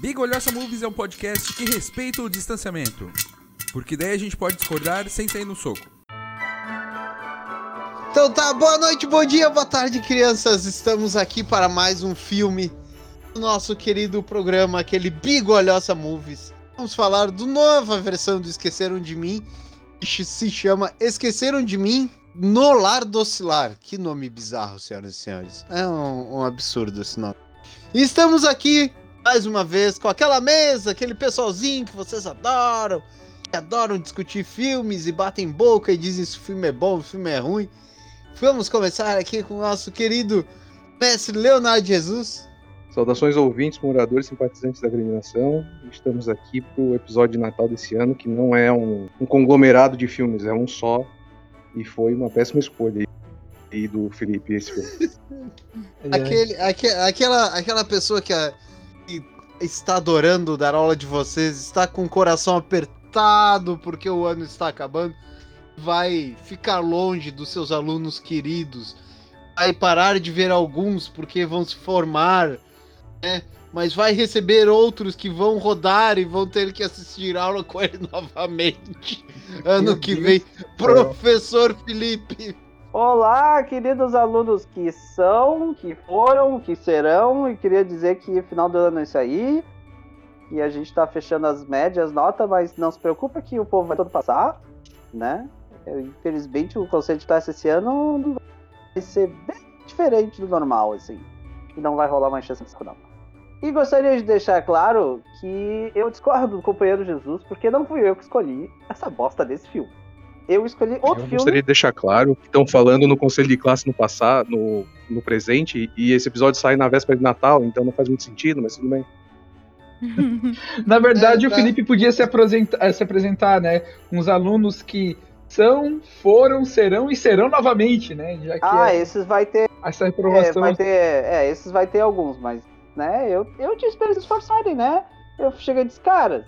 Big Olhaça Movies é um podcast que respeita o distanciamento. Porque daí a gente pode discordar sem sair no soco. Então tá, boa noite, bom dia, boa tarde, crianças. Estamos aqui para mais um filme do nosso querido programa, aquele Big Olhosa Movies. Vamos falar do nova versão do Esqueceram de Mim, que se chama Esqueceram de Mim no Lar do Oscilar. Que nome bizarro, senhoras e senhores. É um, um absurdo esse nome. Estamos aqui mais uma vez com aquela mesa, aquele pessoalzinho que vocês adoram, que adoram discutir filmes e batem boca e dizem se o filme é bom, se o filme é ruim. Vamos começar aqui com o nosso querido mestre Leonardo Jesus. Saudações ouvintes, moradores, simpatizantes da grande nação. Estamos aqui para o episódio de Natal desse ano, que não é um, um, conglomerado de filmes, é um só. E foi uma péssima escolha aí do Felipe esse filme. Aquele, aque, aquela, aquela pessoa que, a, que está adorando dar aula de vocês, está com o coração apertado porque o ano está acabando, vai ficar longe dos seus alunos queridos, vai parar de ver alguns porque vão se formar, né? Mas vai receber outros que vão rodar e vão ter que assistir aula com ele novamente. Ano Meu que Deus vem, professor Felipe. Olá, queridos alunos que são, que foram, que serão, e queria dizer que final do ano é isso aí. E a gente tá fechando as médias, nota, mas não se preocupa que o povo vai todo passar, né? Infelizmente o conceito de classe esse ano vai ser bem diferente do normal, assim. E não vai rolar mais chance disso, não. E gostaria de deixar claro que eu discordo do companheiro Jesus, porque não fui eu que escolhi essa bosta desse filme. Eu escolhi outro Eu filme. gostaria de deixar claro que estão falando no conselho de classe no passado, no, no presente, e esse episódio sai na véspera de Natal, então não faz muito sentido, mas tudo bem. Na verdade, É, o tá. Felipe podia se apresentar, eh, se apresentar, né? Com os alunos que são, foram, serão e serão novamente, né? Já que Ah, é esses vai ter essa É, reprovação. vai ter, é, esses vai ter alguns, mas, né, eu, eu disse pra eles se esforçarem, né? Eu cheguei e disse, cara,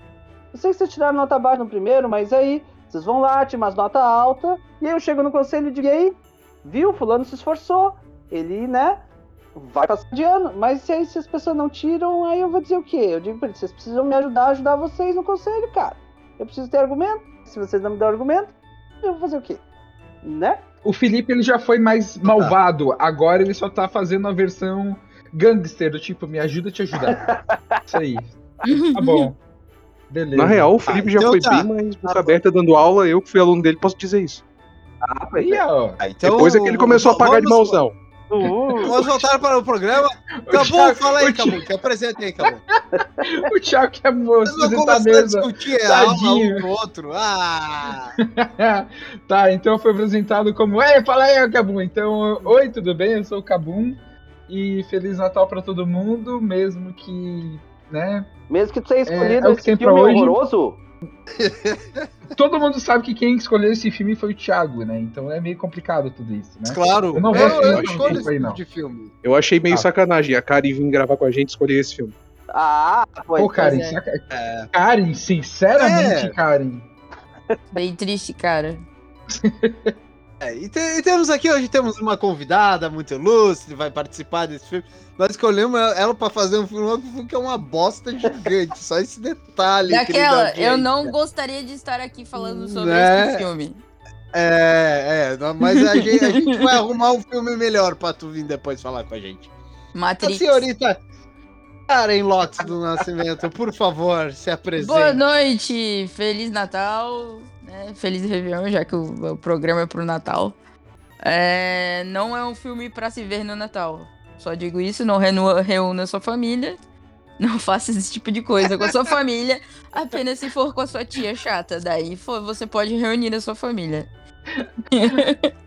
eu sei que vocês tiraram nota baixa no primeiro, mas aí, vocês vão lá, tiram umas notas altas, e aí eu chego no conselho e digo, e aí, viu, fulano se esforçou, ele, né, vai passar de ano, mas se aí se as pessoas não tiram, aí eu vou dizer o quê? Eu digo pra eles, vocês precisam me ajudar a ajudar vocês no conselho, cara. Eu preciso ter argumento, se vocês não me dão argumento, eu vou fazer o quê? Né? O Felipe ele já foi mais malvado, agora ele só tá fazendo a versão gangster, do tipo, me ajuda a te ajudar. Isso aí. Tá bom. Beleza. Na real, o Felipe já então foi tá. bem mais boca aberta dando aula, eu que fui aluno dele posso dizer isso. Ah, pois Aí, ó. Ah, então, Depois é que ele começou a pagar de mauzão. Uh, Vamos voltar para o programa. Cabu, Thiago- fala aí, Cabu. Que apresenta aí, Cabu. O Thiago quer Vocês não apresentar a mesa. discutir a aula Tadinho. um com o outro. Ah! tá, então foi apresentado como. Ei, fala aí, Cabum. Então, oi, tudo bem? Eu sou o Cabum. E Feliz Natal pra todo mundo, mesmo que. Né? Mesmo que tu tenha escolhido é o que esse filme hoje. horroroso, Todo mundo sabe que quem escolheu esse filme foi o Thiago, né? Então é meio complicado tudo isso, né? Claro. Eu não eu, vou eu assistir escolho isso esse aí, tipo não. de filme. Eu achei meio Ah. sacanagem a Kari vir gravar com a gente e escolher esse filme. Ah, pois Pô, Karen, é. saca- É. Karen, sinceramente, É. Karen. Bem triste, cara. É, e, te- e temos aqui hoje temos uma convidada muito ilustre, vai participar desse filme. Nós escolhemos ela- pra fazer um filme que é uma bosta gigante. Só esse detalhe. Daquela, eu não gostaria de estar aqui falando sobre Né? esse filme. É, é, mas a gente, a gente vai arrumar um filme melhor pra tu vir depois falar com a gente. A Matrix. senhorita Karen Lotz do Nascimento, por favor, se apresente. Boa noite, Feliz Natal, né? Feliz Réveillon, já que o, o programa é pro Natal. É, não é um filme pra se ver no Natal. Só digo isso, não reúna sua família. Não faça esse tipo de coisa com a sua família, apenas se for com a sua tia chata. Daí for- você pode reunir a sua família.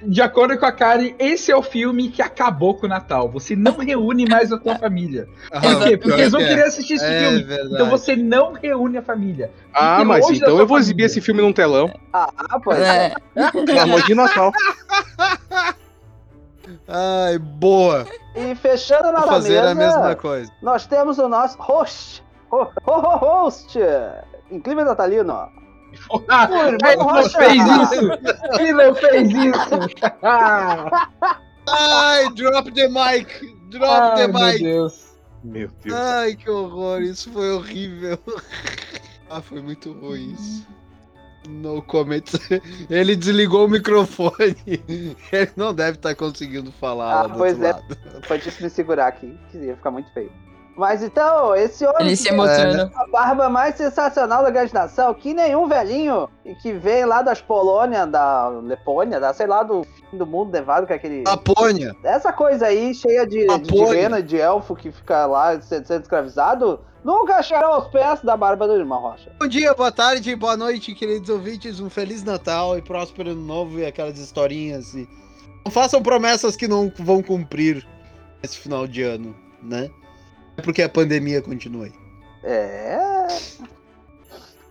De acordo com a Karen, esse é o filme que acabou com o Natal. Você não reúne mais a tua família. Ah, Por quê? Porque eles vão é. querer assistir esse É filme. verdade. Então você não reúne a família. Ah, Fique mas então eu vou exibir família. esse filme num telão. ah, pois é. É, Na noite de Natal. Ai, boa. E fechando na Vou fazer mesa, a mesma coisa. nós temos o nosso host. Ho, ho, ho- host. Em clima natalino. Ah, Pô, irmão, ele não fez isso! Ele não fez isso! Ai, drop the mic. Drop ai, the meu mic. Deus. Meu Deus. Ai, que horror, isso foi horrível. ah, foi muito ruim isso. No comments. Ele desligou o microfone. Ele não deve estar conseguindo falar Ah, lá do pois outro é. lado. Foi difícil me segurar aqui, que ia ficar muito feio. Mas então, esse homem Ele se tem emociona. a barba mais sensacional da grande nação, que nenhum velhinho, e que vem lá das Polônia, da Lepônia, da, sei lá, do fim do mundo nevado, que é aquele... Lapônia. Essa coisa aí, cheia de, de, de rena e de elfo que fica lá sendo, sendo escravizado, nunca chegará aos pés da barba do irmão Rocha. Bom dia, boa tarde, boa noite, queridos ouvintes. Um Feliz Natal e próspero ano novo e aquelas historinhas. E... Não façam promessas que não vão cumprir esse final de ano, né? Porque a pandemia continua aí. É.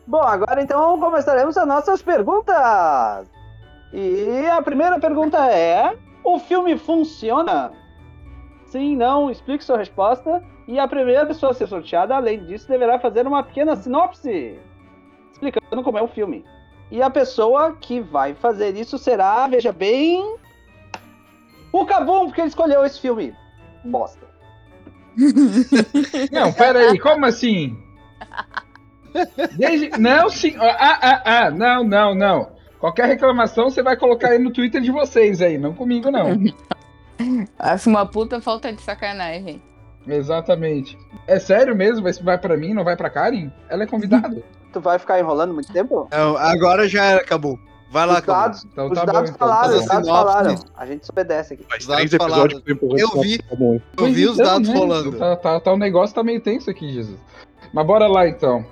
Bom, agora então começaremos as nossas perguntas. E a primeira pergunta é: o filme funciona? Sim, não, explique sua resposta. E a primeira pessoa a ser sorteada, além disso, deverá fazer uma pequena sinopse explicando como é o filme. E a pessoa que vai fazer isso será, veja bem, o Cabum, porque ele escolheu esse filme. Bosta. Não, pera aí, como assim? Desde... Não, sim. Ah, ah, ah, não, não, não. Qualquer reclamação você vai colocar aí no Twitter de vocês aí, não comigo, não. Acho uma puta falta de sacanagem. Exatamente. É sério mesmo? Esse vai pra mim, não vai pra Karen? Ela é convidada. Tu vai ficar enrolando muito tempo? Não, agora já acabou. Vai lá, os dados, Então os tá bom, dados então, falaram, tá os bom. dados falaram. A gente obedece aqui. Faz Os dados três episódios falaram. que eu empurrando Eu vi. tá bom. Eu vi os então, dados né? rolando. Tá, tá, tá, o negócio tá meio tenso aqui, Jesus. Mas bora lá então.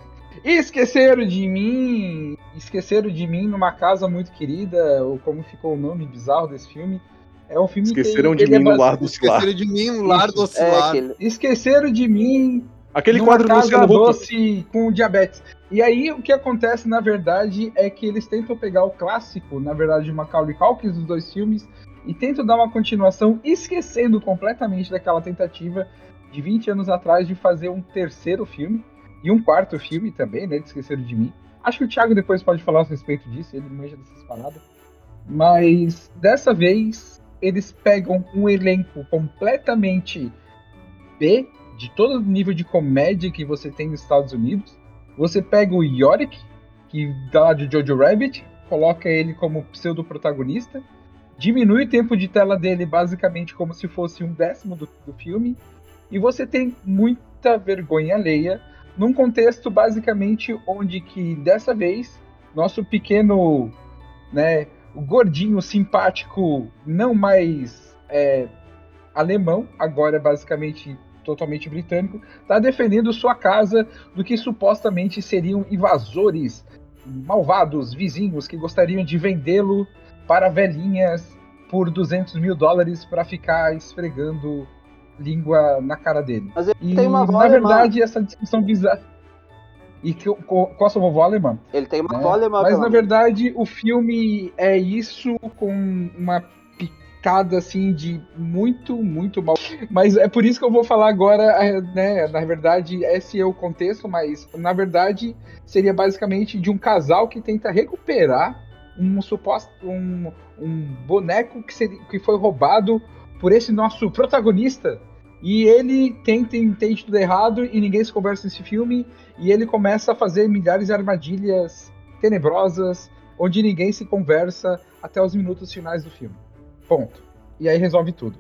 Esqueceram de mim. Esqueceram de mim numa casa muito querida. Ou como ficou o nome bizarro desse filme. É um filme que Esqueceram de ele é mim no base- lar do Cilar. Esqueceram de mim, um lar do É, oscilar. aquele. Esqueceram de mim Aquele numa quadro do casa Luciano Huck. doce com diabetes. E aí o que acontece na verdade é que eles tentam pegar o clássico, na verdade, de Macaulay Culkin dos dois filmes e tentam dar uma continuação, esquecendo completamente daquela tentativa de 20 anos atrás de fazer um terceiro filme e um quarto filme também, né? De Esqueceram de mim. Acho que o Thiago depois pode falar a respeito disso, ele manja dessas paradas. Mas dessa vez eles pegam um elenco completamente B, de todo nível de comédia que você tem nos Estados Unidos. Você pega o Yorick, que dá lá de Jojo Rabbit, coloca ele como pseudo-protagonista, diminui o tempo de tela dele basicamente como se fosse um décimo do, do filme, e você tem muita vergonha alheia num contexto basicamente onde que dessa vez nosso pequeno, né, gordinho simpático, não mais é, alemão, agora basicamente totalmente britânico, está defendendo sua casa do que supostamente seriam invasores malvados, vizinhos que gostariam de vendê-lo para velhinhas por 200 mil dólares para ficar esfregando língua na cara dele. Mas ele E, tem uma avó na verdade, essa discussão bizarra. E que, co- qual a sua vovó alemã? Ele tem uma né? alemã. Mas na verdade o filme é isso com uma picada assim de muito, muito mal. Mas é por isso que eu vou falar agora, é, né? Na verdade, esse é o contexto, mas na verdade seria basicamente de um casal que tenta recuperar um suposto um, um boneco que, seria, que foi roubado por esse nosso protagonista. E ele tenta, entende tudo errado e ninguém se conversa nesse filme. E ele começa a fazer milhares de armadilhas tenebrosas, onde ninguém se conversa até os minutos finais do filme. Ponto. E aí resolve tudo.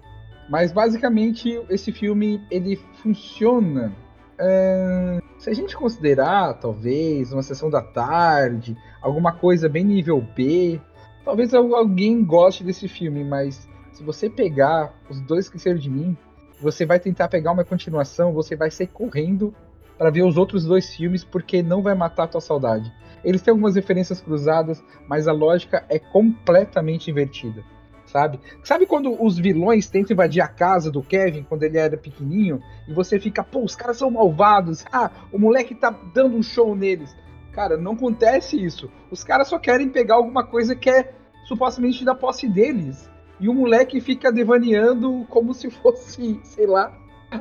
Mas basicamente esse filme ele funciona. é, se a gente considerar talvez uma sessão da tarde, alguma coisa bem nível B, talvez al- alguém goste desse filme, mas se você pegar os dois esqueceram de mim, você vai tentar pegar uma continuação, você vai sair correndo para ver os outros dois filmes porque não vai matar a tua saudade. Eles têm algumas referências cruzadas, mas a lógica é completamente invertida, sabe? Sabe quando os vilões tentam invadir a casa do Kevin quando ele era pequenininho e você fica, pô, os caras são malvados. Ah, o moleque tá dando um show neles. Cara, não acontece isso. Os caras só querem pegar alguma coisa que é supostamente da posse deles. E o moleque fica devaneando como se fosse, sei lá,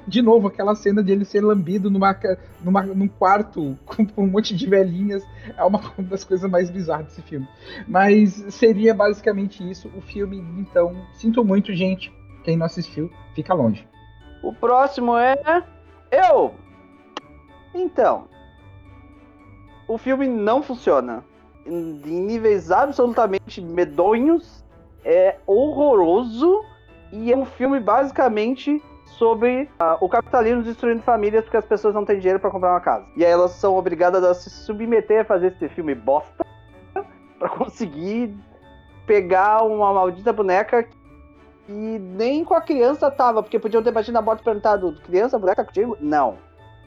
de novo, aquela cena de ele ser lambido numa, numa, num quarto com um monte de velhinhas é uma das coisas mais bizarras desse filme. Mas seria basicamente isso o filme, então. Sinto muito, gente. Quem não assistiu, fica longe. O próximo é Eu. Então. O filme não funciona. Em níveis absolutamente medonhos. É horroroso. E é um filme basicamente sobre ah, o capitalismo destruindo famílias porque as pessoas não têm dinheiro pra comprar uma casa. E aí elas são obrigadas a se submeter a fazer esse filme bosta pra conseguir pegar uma maldita boneca que nem com a criança tava, porque podiam ter batido na porta e perguntado: criança, boneca contigo? Não.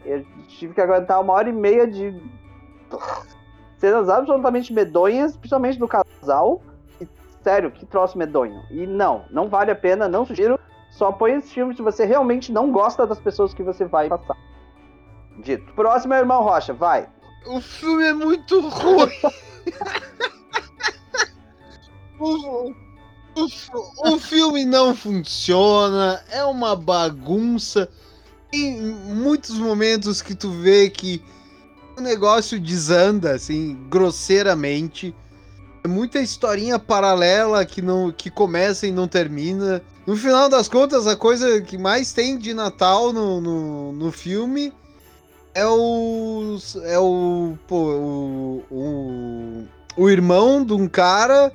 Eu tive que aguentar uma hora e meia de cenas absolutamente medonhas, principalmente do casal. E, sério, que troço medonho. E não, não vale a pena, não sugiro. Só põe esse filme se você realmente não gosta das pessoas que você vai passar. Dito. Próximo é Irmão Rocha, vai. O filme é muito ruim. o, o, o filme não funciona, é uma bagunça. Tem muitos momentos que tu vê que o negócio desanda, assim, grosseiramente. É muita historinha paralela que, não, que começa e não termina. No final das contas, a coisa que mais tem de Natal no, no, no filme é o. É o. Pô, o, o. O irmão de um cara.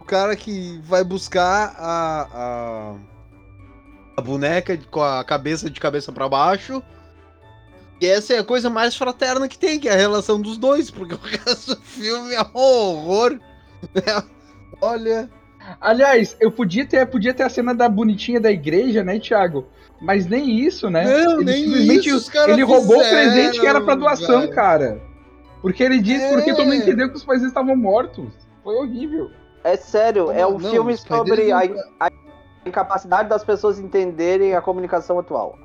O cara que vai buscar a. a, a boneca com a cabeça de cabeça pra baixo. E essa é a coisa mais fraterna que tem, que é a relação dos dois, porque o resto do filme é um horror. É, Olha. Aliás, eu podia ter, podia ter a cena da bonitinha da igreja, né, Thiago? Mas nem isso, né? Não, Ele nem simplesmente- isso, os Ele roubou o fizeram, presente que era pra doação, velho. cara. Porque ele disse, É. porque todo mundo entendeu que os pais estavam mortos. Foi horrível. É sério, é um Não, filme sobre a, não- a incapacidade das pessoas entenderem a comunicação atual.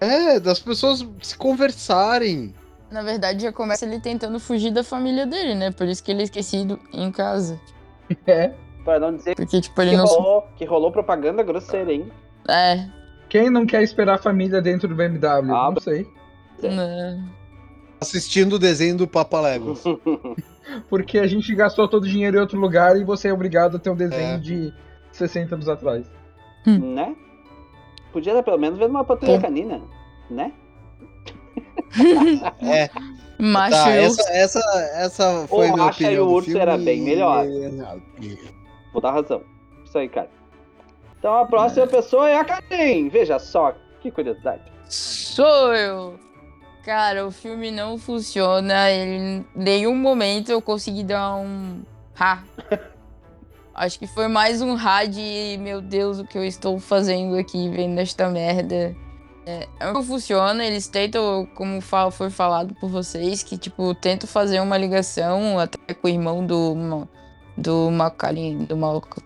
É, das pessoas se conversarem. Na verdade, já começa ele tentando fugir da família dele, né? Por isso que ele é esquecido em casa. É. Pra não dizer Porque, tipo, que ele não. rolou, que rolou propaganda grosseira, hein? É. Quem não quer esperar a família dentro do BMW? Ah, não sei. Assistindo o desenho do Papa Legos. Porque a gente gastou todo o dinheiro em outro lugar e você é obrigado a ter um desenho É. de 60 anos atrás. né? Podia ter pelo menos ver uma patrulha Pô. canina, né? É, Macho tá, eu. essa, essa, essa foi Racha e opinião o do Urso filme era bem melhor. Vou dar razão. Isso aí, cara. Então a próxima pessoa é a Karen. Veja só, que curiosidade. Sou eu! Cara, o filme não funciona. Ele, em nenhum momento eu consegui dar um. Ha! Acho que foi mais um ha de. Meu Deus, o que eu estou fazendo aqui vendo esta merda. É, não funciona, eles tentam, como foi falado por vocês, que tipo, tentam fazer uma ligação até com o irmão do. Do Macaulay, do,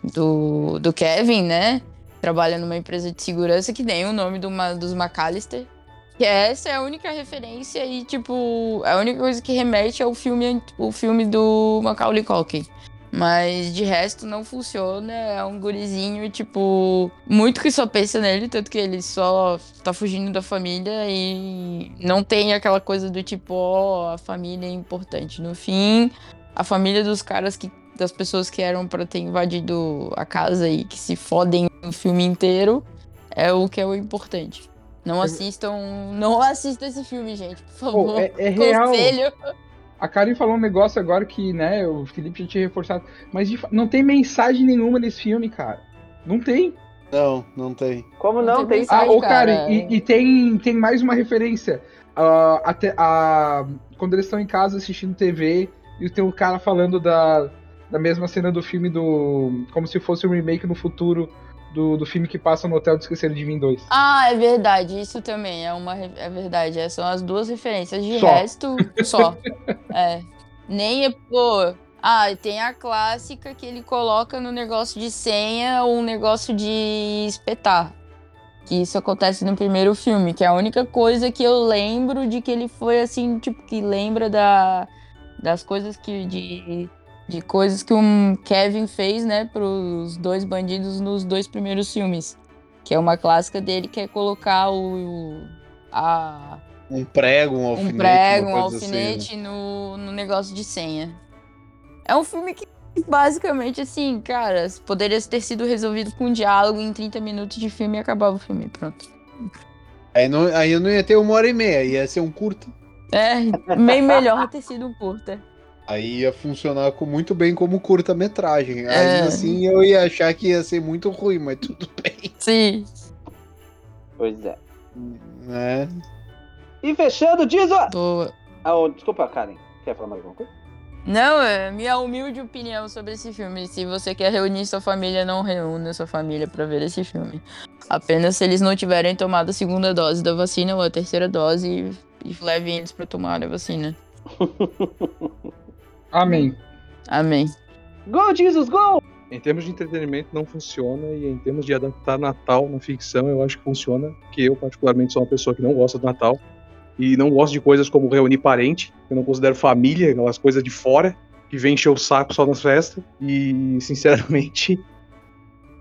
do, do Kevin, né? Trabalha numa empresa de segurança que tem o nome do, dos McAllister. Que essa é a única referência e, tipo, a única coisa que remete ao filme, o filme do Macaulay Culkin. Mas de resto não funciona, é um gurizinho, tipo, muito que só pensa nele, tanto que ele só tá fugindo da família e não tem aquela coisa do tipo, ó, a família é importante. No fim, a família dos caras que. Das pessoas que eram pra ter invadido a casa e que se fodem o filme inteiro é o que é o importante. Não assistam. Não assistam esse filme, gente, por favor. Pô, é, é real. Conselho. A Karen falou um negócio agora que, né, o Felipe já tinha reforçado. Mas não tem mensagem nenhuma nesse filme, cara. Não tem. Não, não tem. Como Não não, tem tem. Ah, ô, cara. Karen, e, e tem, tem mais uma referência. Ah, até, a, quando eles estão em casa assistindo TV e tem um cara falando da, da mesma cena do filme do. Como se fosse um remake no futuro do, do filme que passa no Hotel do Esqueceram de Mim 2. Ah, é verdade, isso também é uma é verdade. Essas são as duas referências. De Só. resto, só. é. Nem é, pô. Ah, tem a clássica que ele coloca no negócio de senha um negócio de espetar. Que isso acontece no primeiro filme, que é a única coisa que eu lembro de que ele foi assim, tipo, que lembra da, das coisas que. De, de coisas que o Kevin fez, né, pros dois bandidos nos dois primeiros filmes. Que é uma clássica dele, que é colocar o. o- a, Um prego, um alfinete. um prego, um assim, né? alfinete no, no negócio de senha. É um filme que, basicamente, assim, cara, poderia ter sido resolvido com um diálogo em 30 minutos de filme e acabava o filme. Pronto. Aí, não, aí eu não ia ter uma hora e meia, ia ser um curto. É, bem melhor ter sido um curta. Aí ia funcionar com, muito bem como curta-metragem. É. Ainda assim eu ia achar que ia ser muito ruim, mas tudo bem. Sim. Pois é. Né? E fechando, diz ó. Boa. Ah, oh, desculpa, Karen. Quer falar mais alguma coisa? Não, é minha humilde opinião sobre esse filme. Se você quer reunir sua família, não reúna sua família pra ver esse filme. Apenas se eles não tiverem tomado a segunda dose da vacina ou a terceira dose e, e levem eles pra tomar a vacina. Amém. Amém. Go, Jesus, go! Em termos de entretenimento não funciona e em termos de adaptar Natal na ficção eu acho que funciona, porque eu particularmente sou uma pessoa que não gosta do Natal e não gosto de coisas como reunir parente, eu não considero família, aquelas coisas de fora que vem encher o saco só nas festas e sinceramente,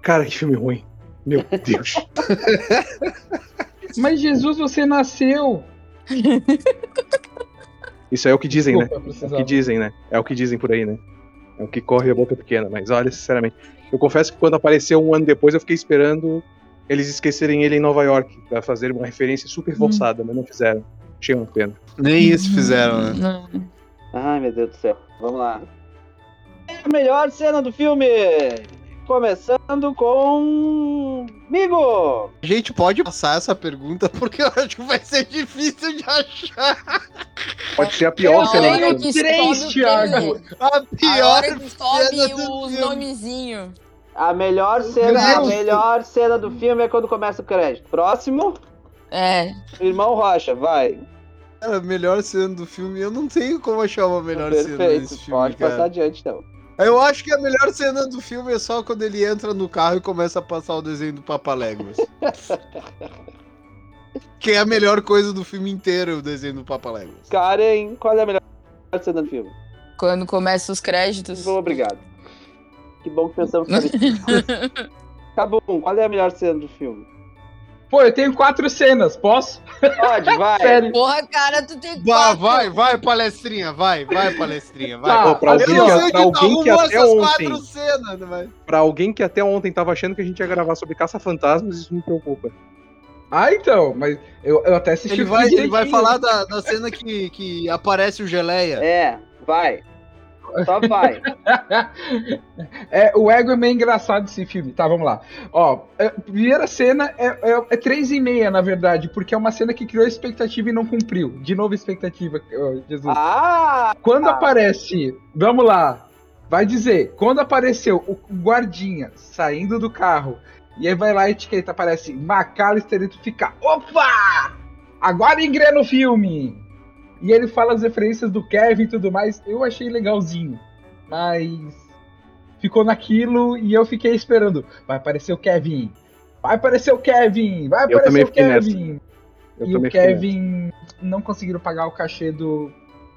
cara, que filme ruim. Meu Deus. Mas Jesus, você nasceu. Isso é o que dizem, né? Desculpa, É o que dizem, né? É o que dizem por aí, né? É o que corre a boca pequena. Mas olha, sinceramente, eu confesso que quando apareceu um ano depois, eu fiquei esperando eles esquecerem ele em Nova York pra fazer uma referência super forçada, mas não fizeram. Achei uma pena. Nem isso fizeram, né? Não. Ai, meu Deus do céu. Vamos lá. A melhor cena do filme. Começando com. Migo! A gente pode passar essa pergunta porque eu acho que vai ser difícil de achar. Pode ser a pior cena do filme. que Três, Thiago. A pior cena sobe do os filme. nomezinhos. A melhor cena, a melhor cena do filme é quando começa o crédito. Próximo, É. Irmão Rocha, vai. Cara, a melhor cena do filme, eu não tenho como achar uma melhor cena Perfeito, desse filme, pode cara. passar adiante então. Eu acho que a melhor cena do filme é só quando ele entra no carro e começa a passar o desenho do Papaléguas. que é a melhor coisa do filme inteiro, o desenho do Papaléguas. Karen, qual é a melhor cena do filme? Quando começa os créditos. Bom, obrigado. Que bom que pensamos parecido. Cabum, qual é a melhor cena do filme? Pô, eu tenho quatro cenas, posso? Pode, vai. Sério. Porra, cara, tu tem Vai, quatro. vai, vai, palestrinha, vai, vai, palestrinha, vai. Tá, Pô, pra mas alguém, eu que, pra alguém que arrumou até essas ontem, quatro cenas, vai. pra alguém que até ontem tava achando que a gente ia gravar sobre caça-fantasmas, isso me preocupa. Ah, então, mas eu, eu até assisti Ele o vai, filme ele vai falar da, da cena que, que aparece o Geleia. É, vai. Só vai. É, o ego é meio engraçado esse filme. Tá, vamos lá. Ó, é, primeira cena é, é, é três e meia, na verdade, porque é uma cena que criou expectativa e não cumpriu. De novo, expectativa, Jesus. Ah! Quando ah. aparece, vamos lá, vai dizer, quando apareceu o guardinha saindo do carro, e aí vai lá a etiqueta, aparece McAllister e tu fica, opa! Agora engrena o filme! E ele fala as referências do Kevin e tudo mais, eu achei legalzinho, mas ficou naquilo e eu fiquei esperando, vai aparecer o Kevin, vai aparecer o Kevin, vai aparecer o. Kevin! Eu e o também fiquei nessa. Kevin não conseguiram pagar o cachê do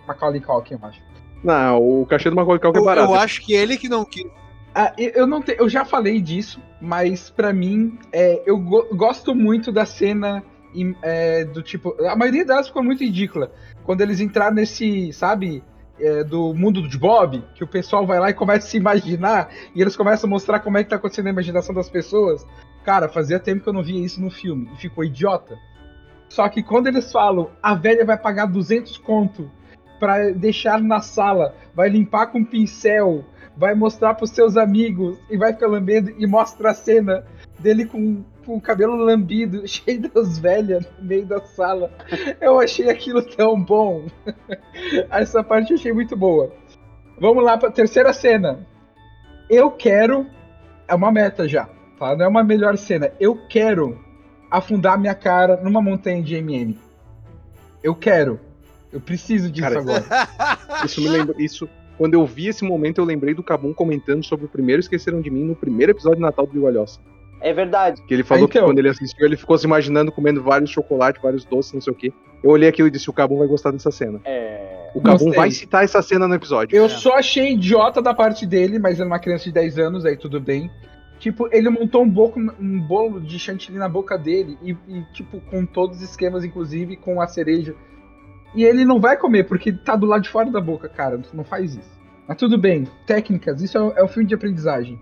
Macaulay Culkin, eu acho. Não, o cachê do Macaulay Culkin é Eu, barato. eu acho que ele que não quis. Ah, eu eu não te- eu já falei disso, mas pra mim é, eu go- gosto muito da cena é, do tipo. A maioria delas ficou muito ridícula. Quando eles entraram nesse, sabe, é, do mundo de Bob, que o pessoal vai lá e começa a se imaginar, e eles começam a mostrar como é que tá acontecendo a imaginação das pessoas. Cara, fazia tempo que eu não via isso no filme, e ficou idiota. Só que quando eles falam, a velha vai pagar 200 conto pra deixar na sala, vai limpar com pincel, vai mostrar pros seus amigos e vai ficar lambendo e mostra a cena dele com, com o cabelo lambido, cheio das velhas no meio da sala. Eu achei aquilo tão bom. Essa parte eu achei muito boa. Vamos lá pra terceira cena. Eu quero. É uma meta já, tá? Não é uma melhor cena. Eu quero afundar minha cara numa montanha de MM. Eu quero. Eu preciso disso Cara, agora. Isso me lembra. Isso, quando eu vi esse momento, eu lembrei do Cabum comentando sobre o primeiro Esqueceram de Mim no primeiro episódio de Natal do Bigalhoça. É verdade. Que ele falou que Então. quando ele assistiu, ele ficou se imaginando comendo vários chocolates, vários doces, não sei o quê. Eu olhei aquilo e disse: o Cabum vai gostar dessa cena. É. O Cabum vai citar essa cena no episódio. Eu só achei idiota da parte dele, mas era uma criança de 10 anos, aí tudo bem. Tipo, ele montou um, boco, um bolo de chantilly na boca dele e, e, tipo, com todos os esquemas, inclusive com a cereja. E ele não vai comer, porque tá do lado de fora da boca, cara. Não faz isso. Mas tudo bem, técnicas, isso é, o- é o filme de aprendizagem.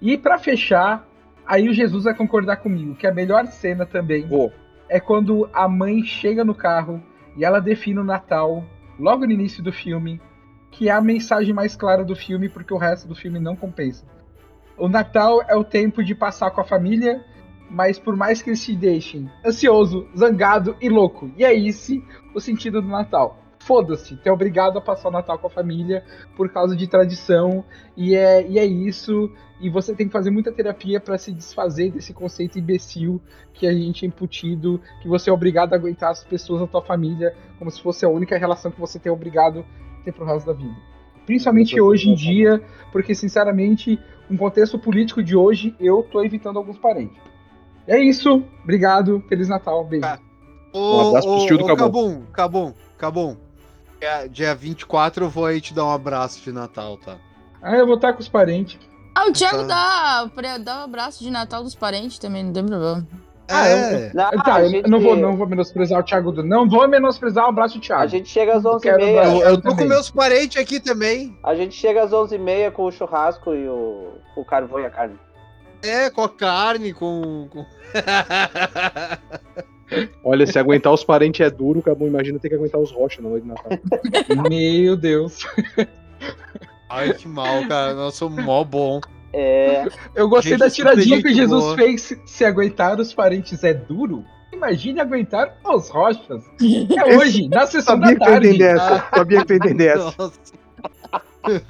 E pra fechar, aí o Jesus vai concordar comigo, que a melhor cena também Vou. é quando a mãe chega no carro e ela define o Natal, logo no início do filme, que é a mensagem mais clara do filme, porque o resto do filme não compensa. O Natal é o tempo de passar com a família, mas por mais que eles se deixem ansioso, zangado e louco, e é esse o sentido do Natal. Foda-se, tu é obrigado a passar o Natal com a família por causa de tradição, e é, e é isso. E você tem que fazer muita terapia para se desfazer desse conceito imbecil que a gente é imputido, que você é obrigado a aguentar as pessoas da tua família como se fosse a única relação que você tem obrigado a ter pro resto da vida. Principalmente hoje em dia, porque sinceramente, no contexto político de hoje, eu tô evitando alguns parentes. É isso, obrigado, Feliz Natal, beijo. Tá. Um abraço pro tio do Cabum. Cabum, Cabum, Cabum. Dia, dia 24 eu vou aí te dar um abraço de Natal, tá? Ah, eu vou estar com os parentes. Ah, o Thiago Tá. dá, dá um abraço de Natal dos parentes também, não tem problema. Ah, é. Não, tá, a, eu gente, não vou, não vou menosprezar o Thiago do. Não vou menosprezar o abraço do Thiago. a gente chega às Eu 11h30. quero Eu, abraço. eu tô com meus parentes aqui também. A gente chega às 11h30 com o churrasco e o, o carvão e a carne. É, com a carne, com. com... Olha, se aguentar os parentes é duro, Cabum, imagina ter que aguentar os rocha na noite de Natal. Meu Deus. Ai, que mal, cara. Nós somos mó bom. É, Eu gostei Gente, da tiradinha que Jesus boa. fez. Se, aguentar os parentes é duro, imagine aguentar os rochas. É hoje, na sessão Sabia da que tu ia tarde. entender essa. Sabia que tu ia entender essa. Nossa.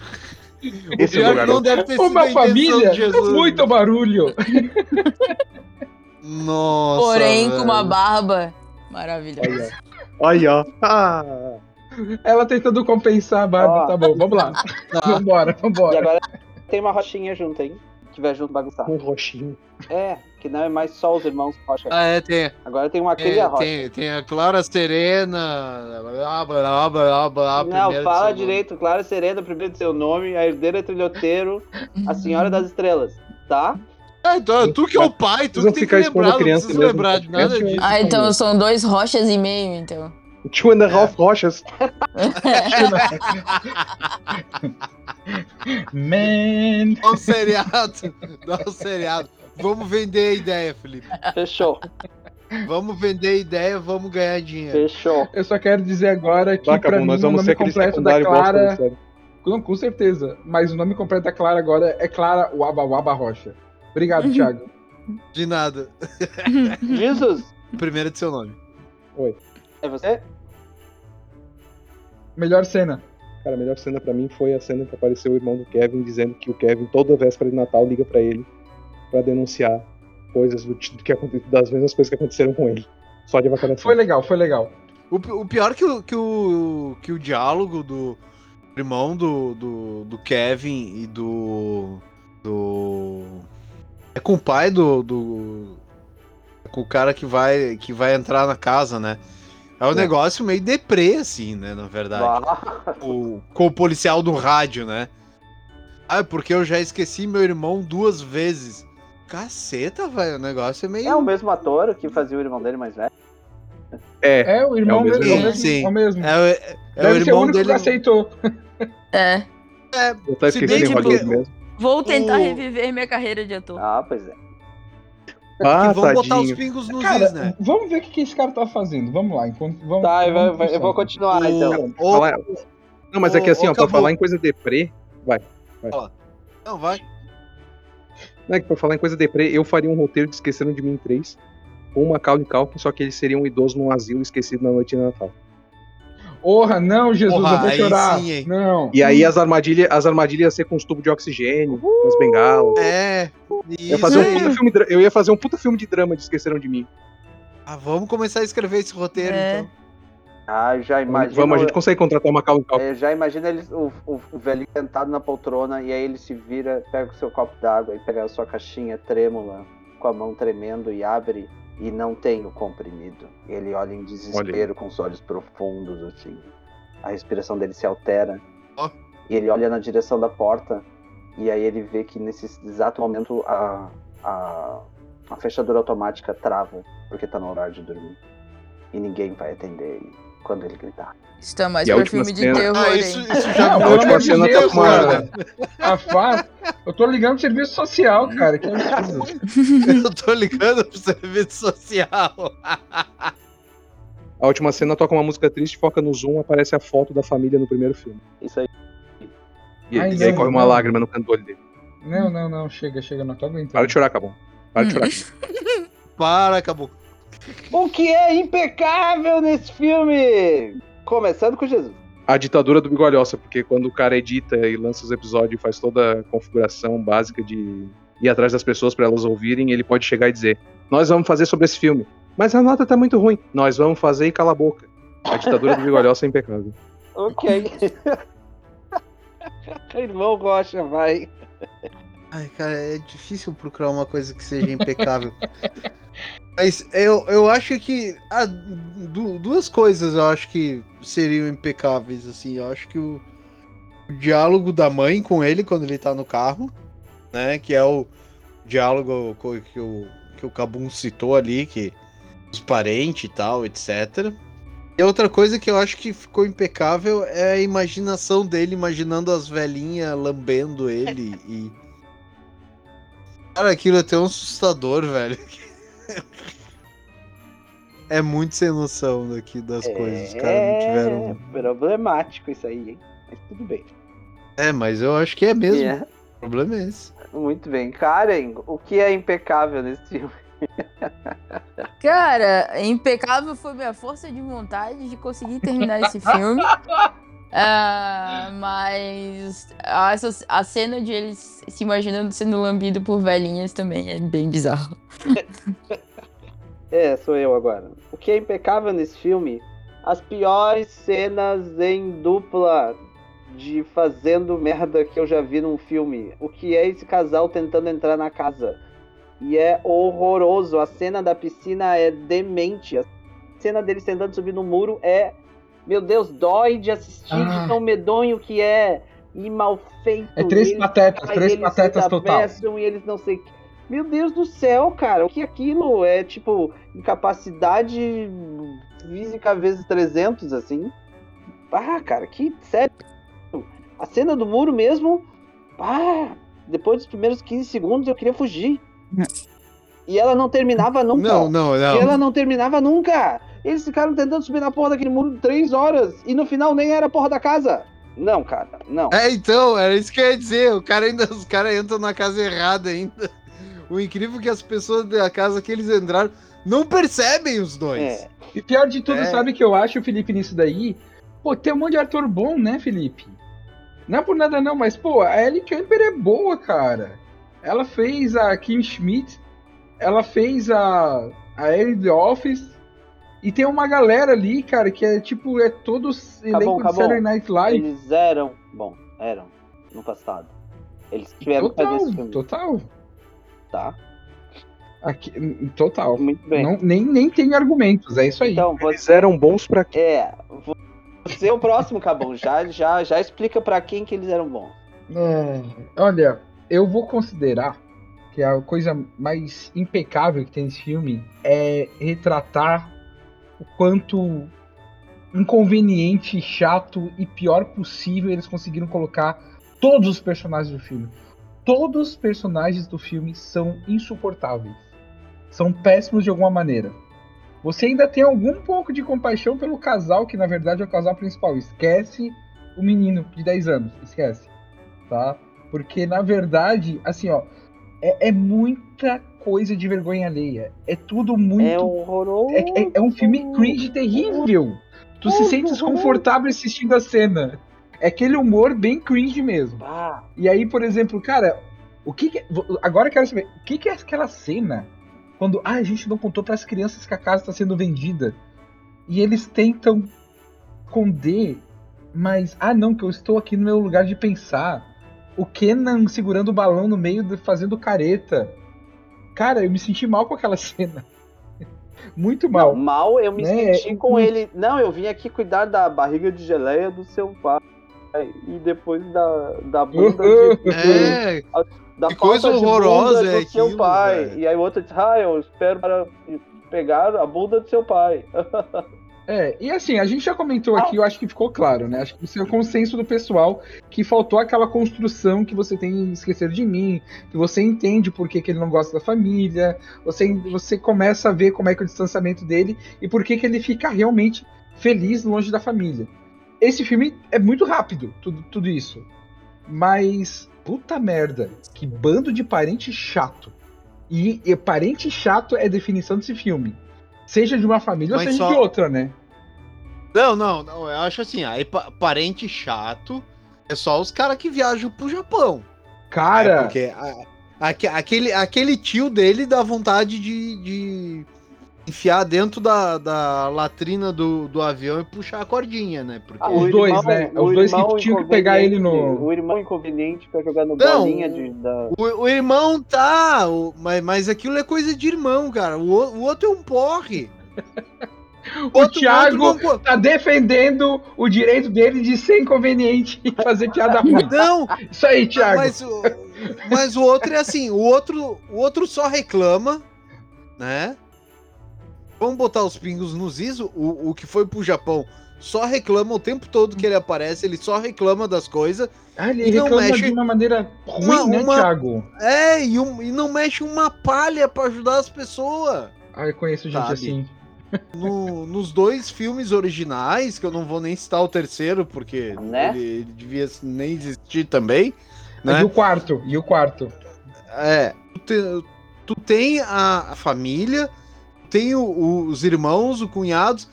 Esse é o meu que não deve ter Uma família de Jesus. muito barulho. Nossa. Porém, com uma velho. barba maravilhosa. Aí, ó. Ah, Ela tentando compensar a barba. Ó. Tá bom, vamos lá. Tá. Vambora, e vambora. agora tem uma rochinha junto, hein? Que vai junto bagunçar. um rochinho. É, que não é mais só os irmãos Rocha. Ah, é, tem. Agora tem uma É, cria Rocha. tem, tem a Clara Serena. Blá, blá, blá, blá, Não, fala direito. Clara Serena, primeiro do seu nome, a herdeira trilhoteiro, a senhora das estrelas. Tá? nome. É, tu, tu que é o pai, tu que tem que lembrar, não criança precisa mesmo, lembrar de nada disso. Ah, então são dois rochas e meio, então. Two and a half rochas. Man. Dá um seriado, dá um seriado. Vamos vender a ideia, Felipe. Fechou, Vamos vender a ideia, vamos ganhar dinheiro. fechou. Eu só quero dizer agora que Tá, pra Cabum, mim nós o vamos nome ser completo da bosta Clara... Não, com certeza. Mas o nome completo da Clara agora é Clara Waba Waba Rocha. Obrigado, Thiago. De nada. Jesus, Primeiro de seu nome. é você? Melhor cena. Cara, a melhor cena pra mim foi a cena que apareceu o irmão do Kevin dizendo que o Kevin, toda véspera de Natal, liga pra ele pra denunciar coisas do, tipo que aconte- das mesmas coisas que aconteceram com ele. Só de avacalhação. Foi legal, foi legal. O, o pior que o, que o, que o diálogo do irmão do, do, do Kevin e do. do. É com o pai do. do é com o cara que vai, que vai entrar na casa, né? É um É. negócio meio deprê, assim, né? Na verdade. Ah, O, com o policial do rádio, né? Ah, porque eu já esqueci meu irmão duas vezes. Caceta, velho. O negócio é meio. é o mesmo ator que fazia o irmão dele mais velho. É, É, o irmão É o mesmo dele é o. Sim. É o mesmo. É, o- é, é o o irmão único dele. que aceitou. É. eu tava Se bem que- mesmo. Vou tentar O- reviver minha carreira de ator. Ah, pois é. Ah, que vão botar os pingos nos Cara, is, né? vamos ver o que, que esse cara tá fazendo. Vamos lá. Enquanto, vamos, Tá, eu, vamos vou- eu vou continuar O- então. o- Falar- Não, mas é que assim, ó, pra Cabum. falar em coisa deprê, Não, vai. Não é que pra falar em coisa deprê, eu faria um roteiro de Esqueceram de Mim 3 com uma Macaulay Culkin, só que eles seriam um idoso num asilo esquecido na noite de Natal. Porra, não, Jesus, Porra, eu vou chorar. sim, hein? não. E aí as armadilhas, as armadilhas iam ser com os tubos de oxigênio, com as bengalas. É. Eu ia, fazer um puta filme, eu ia fazer um puta filme de drama de Esqueceram de Mim. Ah, vamos começar a escrever esse roteiro, É. então. Ah, já imagina. Vamos, a gente consegue contratar uma Culkin. É, já imagina ele, o, o, o velhinho sentado na poltrona e aí ele se vira, pega o seu copo d'água e pega a sua caixinha trêmula com a mão tremendo e abre e não tem o comprimido. Ele olha em desespero com os olhos profundos assim. A respiração dele se altera. Ó. E ele olha na direção da porta e aí ele vê que nesse exato momento a, a, a fechadura automática trava porque tá no horário de dormir. E ninguém vai atender ele quando ele gritar. Isso tá mais a pra filme de cena- terror, Ah, isso, isso já Não, a última cena tá com uma- né? A, Eu tô ligando pro serviço social, cara. Que absurdo. Eu tô ligando pro serviço social. A última cena toca uma música triste, foca no zoom, aparece a foto da família no primeiro filme. Isso aí. E, Ai, e aí não, corre uma não. lágrima no canto do olho dele. Não, não, não. Chega, chega. Não tô Para aguentando. de chorar, Cabum. Para de chorar. Para, acabou. O que é impecável nesse filme? Começando com Jesus. A ditadura do Bigolhoça, porque quando o cara edita e lança os episódios e faz toda a configuração básica de ir atrás das pessoas para elas ouvirem, ele pode chegar e dizer: Nós vamos fazer sobre esse filme. Mas a nota tá muito ruim. Nós vamos fazer e cala a boca. A ditadura do Bigolhoça é impecável. Ok. Irmão Rocha, vai. Ai, cara, é difícil procurar uma coisa que seja impecável. Mas eu, eu acho que. ah, du- duas coisas eu acho que seriam impecáveis, assim. Eu acho que o, o diálogo da mãe com ele quando ele tá no carro, né? Que é o diálogo que o, que o Kabum citou ali, que os parentes e tal, etc. E outra coisa que eu acho que ficou impecável é a imaginação dele, imaginando as velhinhas lambendo ele e. Cara, aquilo é até um assustador, velho. É muito sem noção daqui das coisas. Os caras não tiveram. É problemático isso aí, hein? Mas tudo bem. É, mas eu acho que é mesmo. É, O problema é esse. muito bem. Karen, o que é impecável nesse filme? Cara, impecável foi minha força de vontade de conseguir terminar esse filme. Ah, mas a, a cena de eles se imaginando sendo lambido por velhinhas também é bem bizarro. É, sou eu agora. O que é impecável nesse filme? As piores cenas em dupla de fazendo merda que eu já vi num filme. O que é esse casal tentando entrar na casa? E é horroroso. A cena da piscina é demente. A cena deles tentando subir no muro é. Meu Deus, dói de assistir Ah. de tão medonho que é. E mal feito. É três E eles- patetas, três eles patetas total. atravessam E eles não sei. Meu Deus do céu, cara. O que é aquilo? É tipo incapacidade física vezes 300, assim. Ah, cara, que sério. A cena do muro mesmo. Ah, depois dos primeiros 15 segundos eu queria fugir. E ela não terminava nunca. Não, não, E não. ela não terminava nunca. Eles ficaram tentando subir na porra daquele muro três horas. E no final nem era a porra da casa. Não, cara, não. É, então, era isso que eu ia dizer. O cara ainda, os caras entram na casa errada ainda. O incrível é que as pessoas da casa que eles entraram não percebem os dois. É. E pior de tudo, É. sabe o que eu acho, Felipe, nisso daí? Pô, tem um monte de ator bom, né, Felipe? Não é por nada não, mas, pô, a Ellie Kemper é boa, cara. Ela fez a Kim Schmidt, ela fez a, a Ellie The Office, e tem uma galera ali, cara, que é tipo, é todos elenco de acabou. Saturday Night Live. Eles eram. Bom, eram. No passado. Eles tiveram que fazer Total, esse filme. total. Tá? Aqui, hum, total. Muito bem. Não, nem, nem tem argumentos, é isso aí. Então, Eles você. eram bons pra quê? É. Você é o próximo, Cabão. Já, já, já explica pra quem que eles eram bons. É, olha, eu vou considerar que a coisa mais impecável que tem nesse filme é retratar o quanto inconveniente, chato e pior possível eles conseguiram colocar todos os personagens do filme. Todos os personagens do filme são insuportáveis. São péssimos de alguma maneira. Você ainda tem algum pouco de compaixão pelo casal, que na verdade é o casal principal. Esquece o menino de 10 anos. Esquece tá? Porque, na verdade, assim, ó, é, é muita coisa de vergonha alheia. É tudo muito. É horroroso. É, é- é um filme cringe terrível. Tu se sente desconfortável assistindo a cena. É aquele humor bem cringe mesmo. Ah, E aí, por exemplo, cara, o que, que é- Agora eu quero saber, o que, que é aquela cena quando ah, a gente não contou para as crianças que a casa está sendo vendida e eles tentam esconder, mas ah, não, que eu estou aqui no meu lugar de pensar. O Kenan segurando o balão no meio, de- fazendo careta. Cara, eu me senti mal com aquela cena. Muito mal. Não, mal eu me Né, senti é- com ele. Não, eu vim aqui cuidar da barriga de geleia do seu pai. E depois da, da bunda de, É, da que coisa horrorosa bunda é do seu aquilo, pai. velho. E aí o outro diz, ah, eu espero para pegar a bunda do seu pai. É, e assim, a gente já comentou aqui, eu acho que ficou claro, né? Acho que isso é o consenso do pessoal que faltou aquela construção que você tem em Esquecer de Mim, que você entende por que, que ele não gosta da família, você, você começa a ver como é que é o distanciamento dele e por que, que ele fica realmente feliz longe da família. Esse filme é muito rápido, tudo, tudo isso. Mas, puta merda, que bando de parente chato. E, e parente chato é definição desse filme. Seja de uma família Mas ou seja só- de outra, né? Não, não, não. Eu acho assim, aí pa- parente chato é só os caras que viajam pro Japão. Cara, É porque a- aque- aquele, aquele tio dele dá vontade de, de enfiar dentro da, da latrina do, do avião e puxar a cordinha, né? Porque... Ah, Os dois, né? o Os dois que irmão tinham que pegar ele no- O irmão inconveniente fica jogando Não, bolinha de, da. O, o irmão tá, o- mas, mas aquilo é coisa de irmão, cara. O, o outro é um porre. o Thiago não co- tá defendendo o direito dele de ser inconveniente e fazer piada ruim. Não, Isso aí, Thiago. mas, o- mas o outro é assim, o outro, o outro só reclama, né? Vamos botar os pingos nos is, o, o que foi pro Japão só reclama o tempo todo que ele aparece, ele só reclama das coisas. Ah, ele e não reclama mexe- de uma maneira ruim, Uma- né, uma- Thiago? É, e, um- e não mexe uma palha pra ajudar as pessoas. Ah, eu conheço gente Sabe? assim. No- nos dois filmes originais, que eu não vou nem citar o terceiro, porque Né? ele, ele devia nem existir também, E né? o quarto? E o quarto? É, tu, te- tu tem a, a família, tem o- o- os irmãos, os cunhados,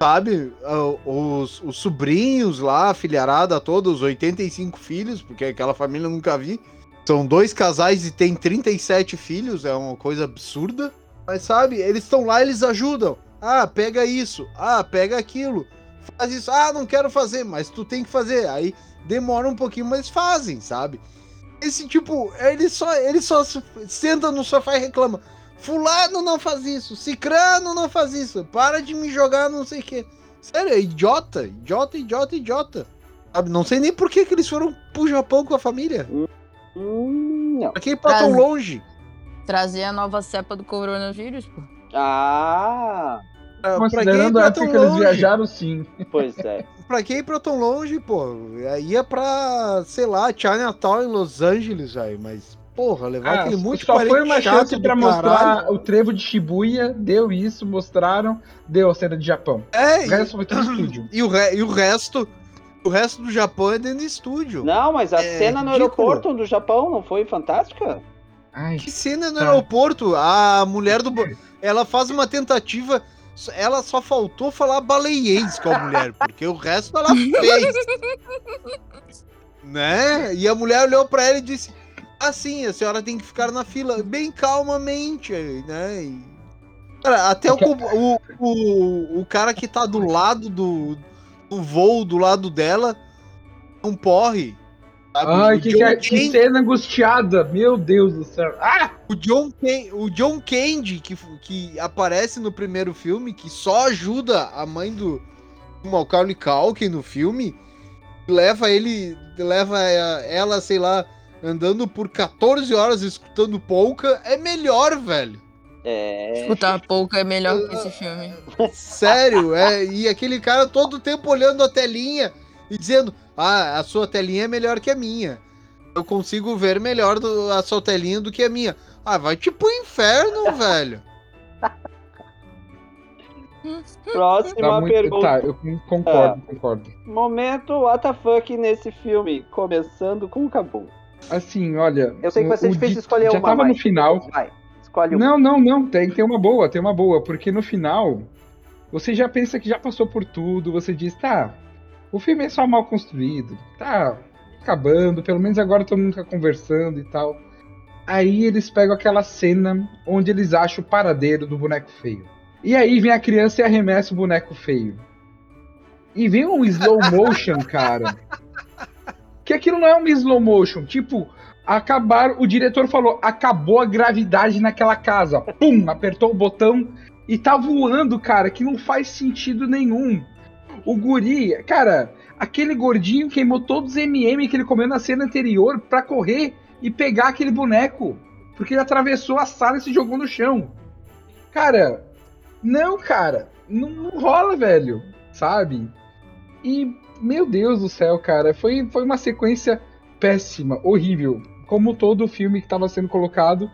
sabe? Ah, Os, os sobrinhos lá, a filharada toda, os 85 filhos, porque aquela família eu nunca vi. São dois casais e tem 37 filhos, é uma coisa absurda. Mas sabe, eles estão lá, eles ajudam. Ah, pega isso. Ah, pega aquilo. Faz isso. Ah, não quero fazer, mas tu tem que fazer. Aí demora um pouquinho, mas fazem, sabe? Esse tipo, ele só, ele só se- senta no sofá e reclama. Fulano não faz isso, Cicrano não faz isso, para de me jogar não sei o quê. Sério, é idiota, idiota, idiota, idiota. Sabe, não sei nem por que, que eles foram pro Japão com a família. Hum, não. Pra que ir pra tão longe? Trazer a nova cepa do coronavírus, pô. Ah, que ir Considerando a pra época tão que eles longe? viajaram, sim. pois é. Pra que ir pra tão longe, pô? Ia pra, sei lá, Chinatown em Los Angeles, aí, mas, porra, levar Ah, aquele muito só foi uma chato chance pra caralho. mostrar o trevo de Shibuya, deu isso, mostraram, deu a cena de Japão. É, O e, resto foi tudo estúdio. e o, re- e o resto, o resto do Japão é dentro do estúdio. Não, mas a É cena no ridículo. aeroporto do Japão não foi fantástica? Ai, Que cena no Tá. aeroporto? A mulher do. Ela faz uma tentativa. Ela só faltou falar baleiês com a mulher, porque o resto ela fez. né? E a mulher olhou pra ela e disse: Assim, a senhora tem que ficar na fila, bem calmamente, né? E- Cara, até o, o, o, o cara que tá do lado do, do voo, do lado dela, não porre. sabe? Ai, O que, John que, é- Candy- cena angustiada, meu Deus do céu. Ah! O John, o John Candy, que, que aparece no primeiro filme, que só ajuda a mãe do, do Macaulay Culkin no filme, leva ele, leva ela, sei lá, andando por 14 horas escutando polka, é melhor, velho. É. Escutar pouco é melhor que esse filme. Sério, é, e aquele cara todo o tempo olhando a telinha e dizendo, ah, a sua telinha é melhor que a minha. Eu consigo ver melhor do- a sua telinha do que a minha. Ah, vai tipo inferno, velho. Próxima Tá muito, pergunta. tá, eu concordo, concordo. Momento WTF nesse filme, começando com o Cabu. Assim, olha. Eu sei que vai ser difícil Di- escolher já uma. tava no mas- final. Vai, escolhe uma. Não, não, não, tem, tem uma boa, tem uma boa, porque no final você já pensa que já passou por tudo, você diz, tá, o filme é só mal construído, tá acabando, pelo menos agora todo mundo tá conversando e tal. Aí eles pegam aquela cena onde eles acham o paradeiro do boneco feio. E aí vem a criança e arremessa o boneco feio. E vem um slow motion, cara. Que aquilo não é um slow motion, tipo, acabar, o diretor falou, acabou a gravidade naquela casa. Pum, apertou o botão e tá voando, cara, que não faz sentido nenhum. O guri, cara, aquele gordinho queimou todos os MM que ele comeu na cena anterior pra correr e pegar aquele boneco, porque ele atravessou a sala e se jogou no chão. Cara, não, cara, não, não rola, velho, sabe? E, meu Deus do céu, cara, foi, foi uma sequência péssima, horrível, como todo o filme que estava sendo colocado.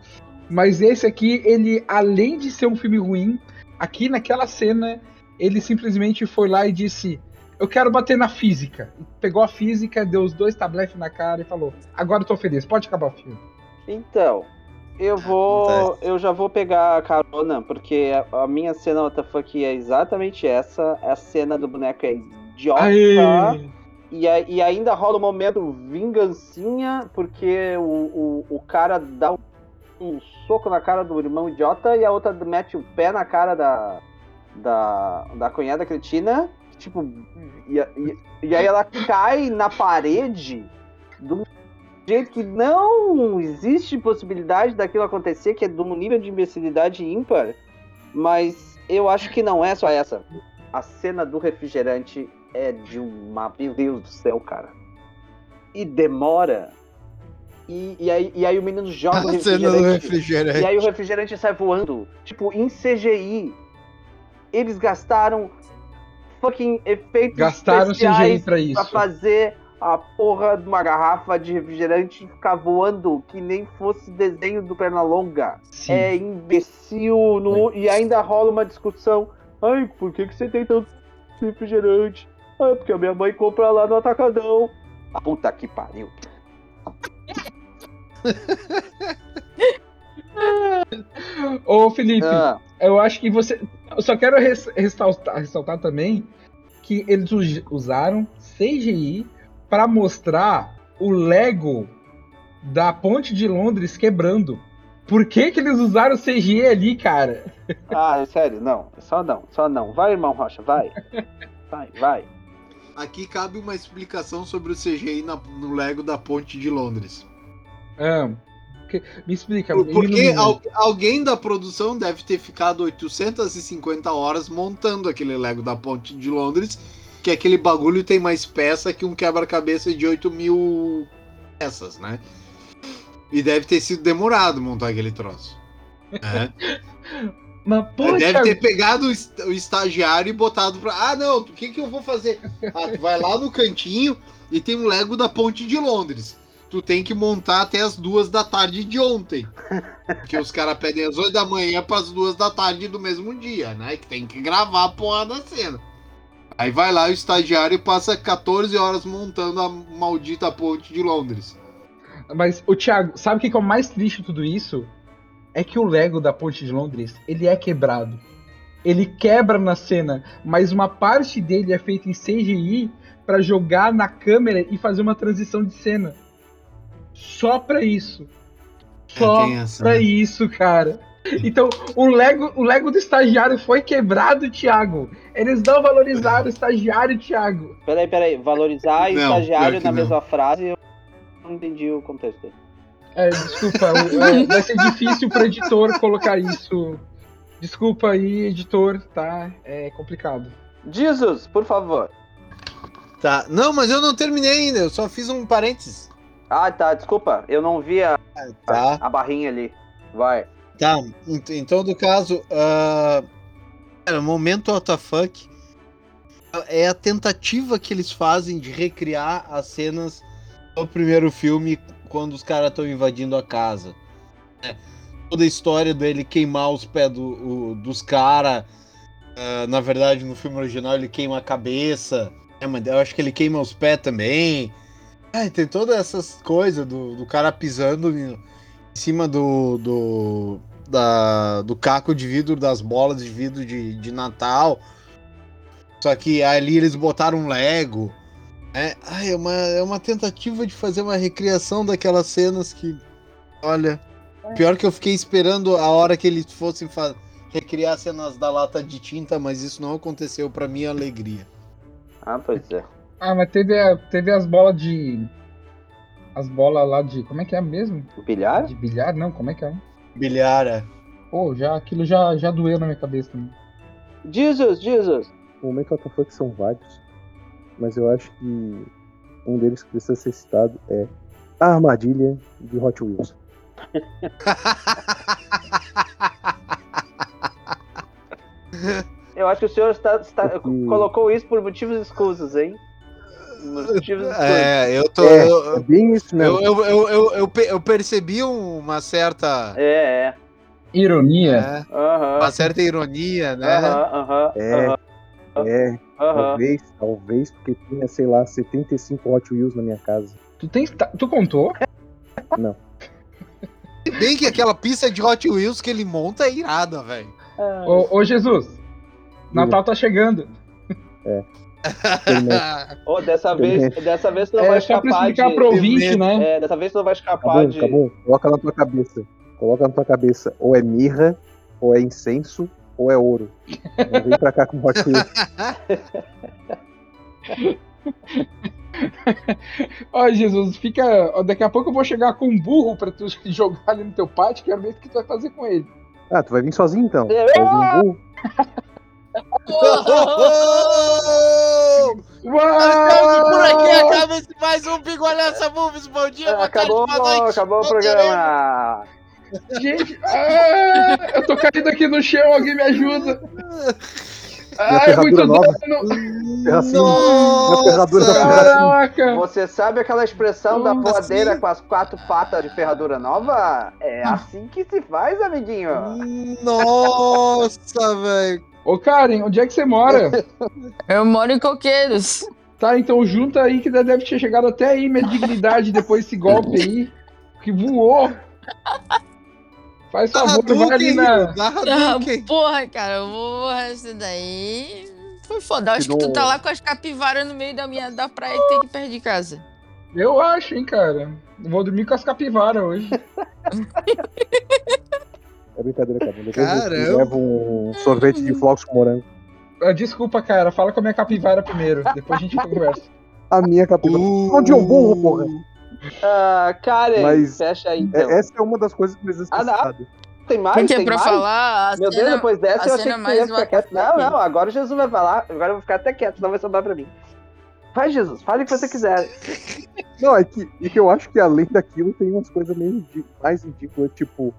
Mas esse aqui, ele, além de ser um filme ruim, aqui naquela cena, ele simplesmente foi lá e disse: Eu quero bater na física. Pegou a física, deu os dois tabletes na cara e falou: Agora eu tô feliz, pode acabar o filme. Então, eu vou. Eu já vou pegar a carona, porque a, a minha cena WTF é exatamente essa. A cena do boneco é idiota. Aê! E, e ainda rola um momento vingancinha, porque o, o, o cara dá um, um soco na cara do irmão idiota e a outra mete o pé na cara da, da, da cunhada cretina. Tipo, e, e, e aí ela cai na parede de um jeito que não existe possibilidade daquilo acontecer, que é de um nível de imbecilidade ímpar. Mas eu acho que não é só essa. A cena do refrigerante é de uma. Meu Deus do céu, cara. E demora. E, e, aí, e aí o menino joga o do refrigerante. refrigerante. E aí o refrigerante sai voando. Tipo, em CGI. Eles gastaram fucking efeitos Gastaram especiais CGI pra isso. pra fazer a porra de uma garrafa de refrigerante ficar voando que nem fosse desenho do Pernalonga. Sim. É imbecil. no- E ainda rola uma discussão. Ai, por que, que você tem tanto refrigerante? Ah, porque a minha mãe compra lá no Atacadão. A puta que pariu. Ô, Felipe, Ah, eu acho que você. Eu só quero res- ressaltar, ressaltar também que eles us- usaram CGI pra mostrar o Lego da ponte de Londres quebrando. Por que, que eles usaram CGI ali, cara? ah, sério, não. Só não, só não. Vai, irmão Rocha, vai. Vai, vai. Aqui cabe uma explicação sobre o CGI na- no Lego da Ponte de Londres. Que- me explica. Porque al- alguém da produção deve ter ficado 850 horas montando aquele Lego da Ponte de Londres, que aquele bagulho tem mais peça que um quebra-cabeça de 8 mil peças, né? E deve ter sido demorado montar aquele troço. né? Mas, pô, deve Thiago, ter pegado o est- o estagiário e botado pra. Ah, não, o que, que eu vou fazer? Ah, tu vai lá no cantinho e tem um Lego da Ponte de Londres. Tu tem que montar até as duas da tarde de ontem. Porque os caras pedem às 8 da manhã pras duas da tarde do mesmo dia, né? Que tem que gravar a porra da cena. Aí vai lá o estagiário e passa 14 horas montando a maldita ponte de Londres. Mas, o Thiago, sabe o que é o mais triste de tudo isso? É que o Lego da Ponte de Londres, ele é quebrado. Ele quebra na cena, mas uma parte dele é feita em CGI pra jogar na câmera e fazer uma transição de cena. Só pra isso. Só tem essa, pra né? isso, cara. Então, o Lego, o Lego do estagiário foi quebrado, Thiago. Eles não valorizaram o estagiário, Thiago. Peraí, peraí. Valorizar Não, estagiário na não. mesma frase, eu não entendi o contexto. É, desculpa, é, vai ser difícil pro editor colocar isso. Desculpa aí, editor, tá? É complicado. Jesus, por favor. Tá. Não, mas eu não terminei ainda, eu só fiz um parênteses. Ah, tá, desculpa. Eu não vi a, Tá. a barrinha ali. Vai. Tá, em todo caso, ah, cara, o momento WTF é a tentativa que eles fazem de recriar as cenas do primeiro filme quando os caras estão invadindo a casa. É, toda a história dele queimar os pés do- o- dos caras. na verdade, no filme original ele queima a cabeça. É, mas eu acho que ele queima os pés também. É, tem todas essas coisas do, do cara pisando em, em cima do, do, da, do caco de vidro, das bolas de vidro de, de Natal. Só que ali eles botaram um Lego. É, ai, é, uma, é uma tentativa de fazer uma recriação daquelas cenas que. Olha. Pior que eu fiquei esperando a hora que eles fossem recriar cenas da lata de tinta, mas isso não aconteceu pra minha alegria. Ah, pois é. Ah, mas teve, a- teve as bolas de. As bolas lá de. Como é que é mesmo? O bilhar? De bilhar? Não, como é que é? Bilhara. Pô, já, aquilo já, já doeu na minha cabeça também. Jesus, Jesus. O momento WTF são vários, mas eu acho que um deles que precisa ser citado é a armadilha de Hot Wheels. Eu acho que o senhor está, está- Porque- colocou isso por motivos escusos, hein? Motivos escusos. É, eu tô. É, é eu, bem isso mesmo. eu, eu, eu, eu, eu pe- eu percebi uma certa. É, é. Ironia. Aham. uma certa ironia, né? Aham, aham. É, aham, é, aham. talvez, talvez, porque tinha, sei lá, 75 Hot Wheels na minha casa. Tu, tem, tá- tu contou? Se Bem que aquela pista de Hot Wheels que ele monta é irada, velho. Ô, ô, Jesus, Natal tá chegando. Experimenta. Ô, dessa vez, dessa vez tu não É vai escapar de. pro ouvinte, né? É, dessa vez tu não vai escapar Acabou, de. acabou. Coloca na tua cabeça. Coloca na tua cabeça. Ou é mirra, ou é incenso, ou é ouro. Não vem pra cá com Hot Wheels. Ó, Jesus, fica. Daqui a pouco eu vou chegar com um burro pra tu jogar ali no teu pátio, quero ver o que tu vai fazer com ele. Ah, tu vai vir sozinho então? É. Vai vir um burro? Uau! Por aqui acaba esse mais um Bigolhaça Movies. Bom dia, boa Acabou, tarde, boa noite. acabou o programa. Gente, ah, eu tô caído aqui no chão, alguém me ajuda. Ai, ferradura muito nova. dano. Nossa! Caraca! Você sabe aquela expressão da assim? com as quatro patas de ferradura nova? É assim que se faz, amiguinho. Nossa, velho. Ô, Karen, onde é que você mora? Eu moro em Coqueiros. Tá, então junta aí que deve ter chegado até aí minha dignidade depois desse golpe aí. Que voou. Faz favor, vai ali na. Ah, porra, cara, eu vou. Esse daí. Foi foda. Acho Que que tu tá lá com as capivaras no meio da minha da praia e tem que perto de casa. Eu acho, hein, cara. Vou dormir com as capivaras hoje. É brincadeira, cara. Depois eu Caramba. levo um sorvete de flocos com morango. Ah, Desculpa, cara. Fala com a minha capivara primeiro. Depois a gente conversa. A minha capivara. Uh, Onde é um burro, porra? Ah, Karen, Mas- fecha aí É, então. essa é uma das coisas que precisa Ah, ser não. citada. Tem mais? Porque tem pra mais? falar. Meu Deus, cena- depois dessa eu achei que ia ficar quieto. Não, não, agora o Jesus vai falar. Agora eu vou ficar até quieto, senão vai sobrar pra mim. Vai, Jesus, fale o que você quiser. Não, é que, é que eu acho que além daquilo tem umas coisas meio mais ridículas, tipo,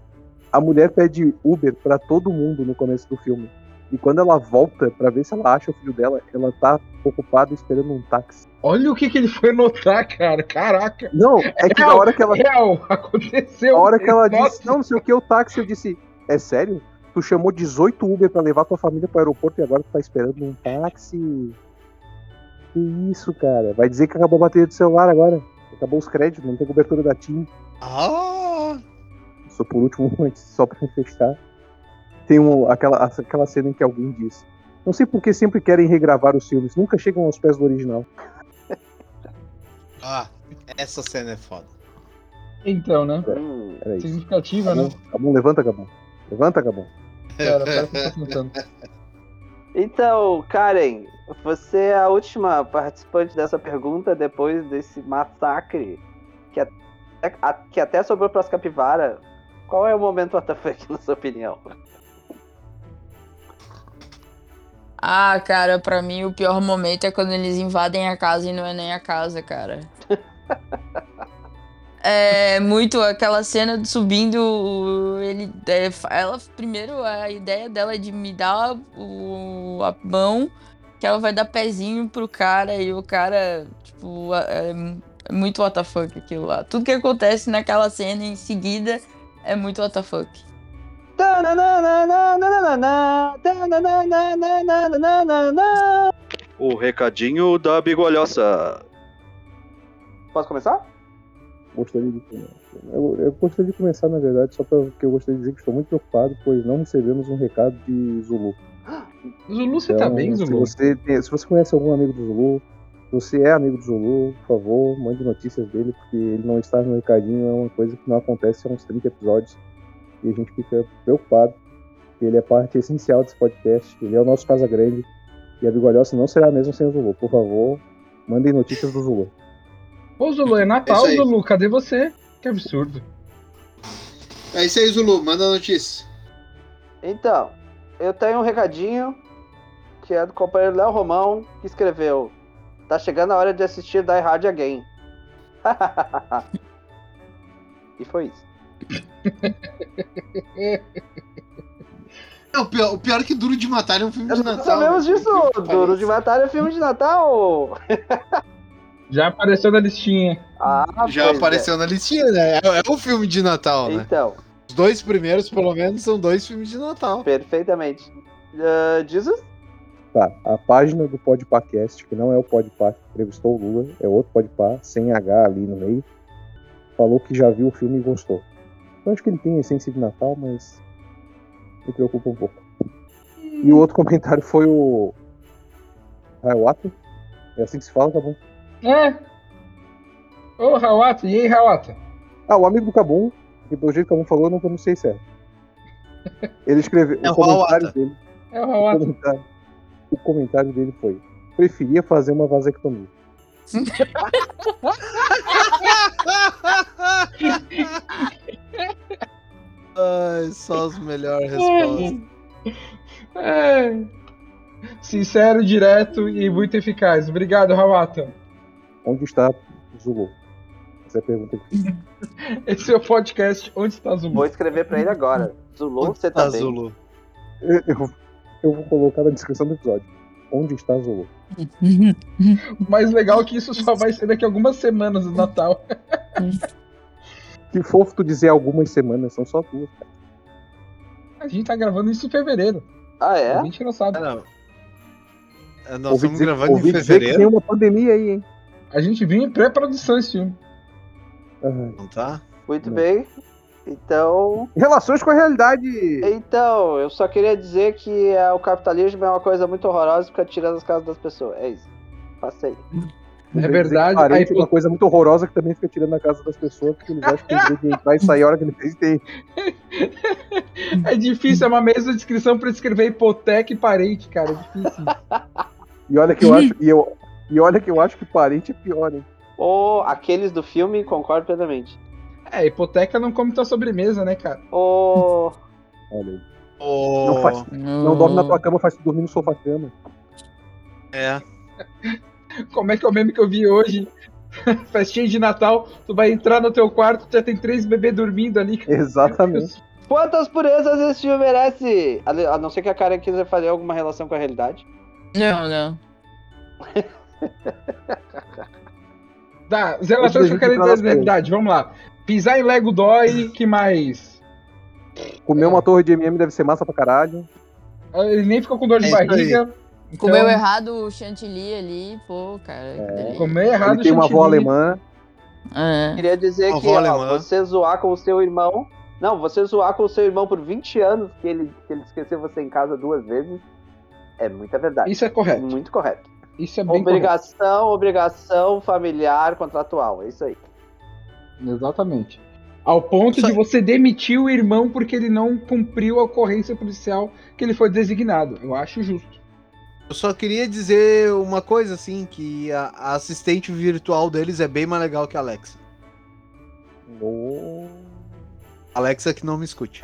a mulher pede Uber pra todo mundo no começo do filme. E quando ela volta pra ver se ela acha o filho dela, ela tá ocupada esperando um táxi. Olha o que, que ele foi notar, cara. Caraca. Não, é que na hora que ela, Real, aconteceu. a hora que ela Nossa, disse, não, não sei o que, o táxi, eu disse, é sério? Tu chamou 18 Uber pra levar tua família pro aeroporto e agora tu tá esperando um táxi? Que isso, cara? Vai dizer que acabou a bateria do celular agora. Acabou os créditos, não tem cobertura da TIM. Ah, Só por último, antes, só pra fechar. Tem um, aquela, aquela cena em que alguém diz: Não sei por que sempre querem regravar os filmes, nunca chegam aos pés do original. ah, essa cena é foda. Então, né? Isso. Significativa, né? Acabou, acabou, levanta, acabou. Levanta, acabou. Cara, para que eu tô tentando. Então, Karen, você é a última participante dessa pergunta depois desse massacre que até, que até sobrou pras capivara. Qual é o momento WTF na sua opinião? Ah, cara, pra mim o pior momento é quando eles invadem a casa e não é nem a casa, cara. É muito aquela cena de subindo. Ele, é, ela primeiro a ideia dela é de me dar o, a mão, que ela vai dar pezinho pro cara e o cara, tipo, é, é muito WTF aquilo lá. Tudo que acontece naquela cena em seguida é muito WTF. O recadinho da bigolhoça. Posso começar? Gostaria de, eu, eu gostaria de começar, na verdade, só porque eu gostaria de dizer que estou muito preocupado, pois não recebemos um recado de Zulu. Zulu, você tá Então, bem, Se Zulu? você, tem- se você conhece algum amigo do Zulu, se você é amigo do Zulu, por favor, mande notícias dele, porque ele não estar no recadinho é uma coisa que não acontece há uns 30 episódios. E a gente fica preocupado. porque Ele é parte essencial desse podcast, ele é o nosso Casa Grande. E a Bigolhosa não será mesmo sem o Zulu. Por favor, mandem notícias do Zulu. Ô, Zulu, é É Natal, aí. Zulu. Cadê você? Que absurdo. É isso aí, Zulu. Manda a notícia. Então, eu tenho um recadinho que é do companheiro Léo Romão, que escreveu: Tá chegando a hora de assistir Die Hard Again. e foi isso. É, o, pior, o pior é que Duro de Matar é um filme de Nós Natal. sabemos né? disso. Duro de Matar é filme de Natal. Já apareceu na listinha. Ah, Já é. apareceu na listinha, né? É, é um filme de Natal, né? Então, Os dois primeiros, pelo menos, são dois filmes de Natal. perfeitamente. Uh, Jesus? Tá, a página do Podpacast, que não é o Podpah que entrevistou o Lula, é outro Podpah, sem H ali no meio, falou que já viu o filme e gostou. Eu acho que ele tem a essência de Natal, mas me preocupa um pouco. E o outro comentário foi o. Ah, é? É assim que se fala, tá bom? É. Ô, Hawata, e aí, Hawata? Ah, o amigo do Cabum, que pelo jeito que o Cabum falou, eu não pronunciei certo. Ele escreveu. É o o comentário Hawata. dele. É o O comentário, o comentário dele foi: preferia fazer uma vasectomia. Ai, só as melhores respostas. É. Sincero, direto e muito eficaz. Obrigado, Hawata. Onde está Zulu? Essa é a pergunta que Esse é o podcast Onde está Zulu? Vou escrever pra ele agora. Zulu, você tá bem? Zulu. eu, eu- eu vou colocar na descrição do episódio. Onde está Zulu? O mais legal é que isso só vai ser daqui a algumas semanas do Natal. Que fofo tu dizer algumas semanas, são só duas. cara. A gente tá gravando isso em fevereiro. Ah, A é? gente não sabe. Ah, não. É, Nós Ouvi estamos dizer- gravando ouvi em dizer que tem fevereiro. uma pandemia aí, hein? A gente vinha em pré-produção esse filme. Ai. Não tá? Muito Não. bem. Então, Relações com a realidade. então, eu só queria dizer que é, o capitalismo é uma coisa muito horrorosa e fica tirando as casas das pessoas. É isso. Passei. Dizer verdade, aí, é uma coisa muito horrorosa que também fica tirando na casa das pessoas, porque eles acham que eles devem entrar e sair a hora que eles têm. É difícil, é uma mesma descrição pra escrever hipoteca e parente, cara. É difícil. E olha que eu acho. E, eu, e olha que eu acho que parente é pior, hein? Ou aqueles do filme, concordo plenamente. É, hipoteca não come tua sobremesa, né, cara? Ou. Olha aí. Ô, Não faz- Não dorme na tua cama, faz tu dormir no sofá cama. É. Como é que é o meme que eu vi hoje? Festinha de Natal, tu vai entrar no teu quarto, já tem três bebês dormindo ali. Exatamente. Quantas purezas esse filme merece? A a não ser que a Karen quiser fazer alguma relação com a realidade. Não, não. Tá, as relações que eu quero na realidade, vamos lá. Pisar em Lego dói, que mais? Comer uma torre de MM deve ser massa pra caralho. Ele nem ficou com dor de É barriga. Então, Comeu errado o chantilly ali, pô, cara. É. que delícia. Comer errado Ele tem uma avó alemã. É. Queria dizer Avó que ó, você zoar com o seu irmão. Não, você zoar com o seu irmão por 20 anos, que ele, que ele esqueceu você em casa duas vezes, é muita verdade. Isso é correto. Muito correto. Isso é bem Obrigação, obrigação familiar, contratual. É isso aí. Exatamente. Ao ponto Só- de você demitir o irmão porque ele não cumpriu a ocorrência policial que ele foi designado. Eu acho justo. Eu só queria dizer uma coisa, assim, que a, a assistente virtual deles é bem mais legal que a Alexa. Oh. Alexa que não me escute.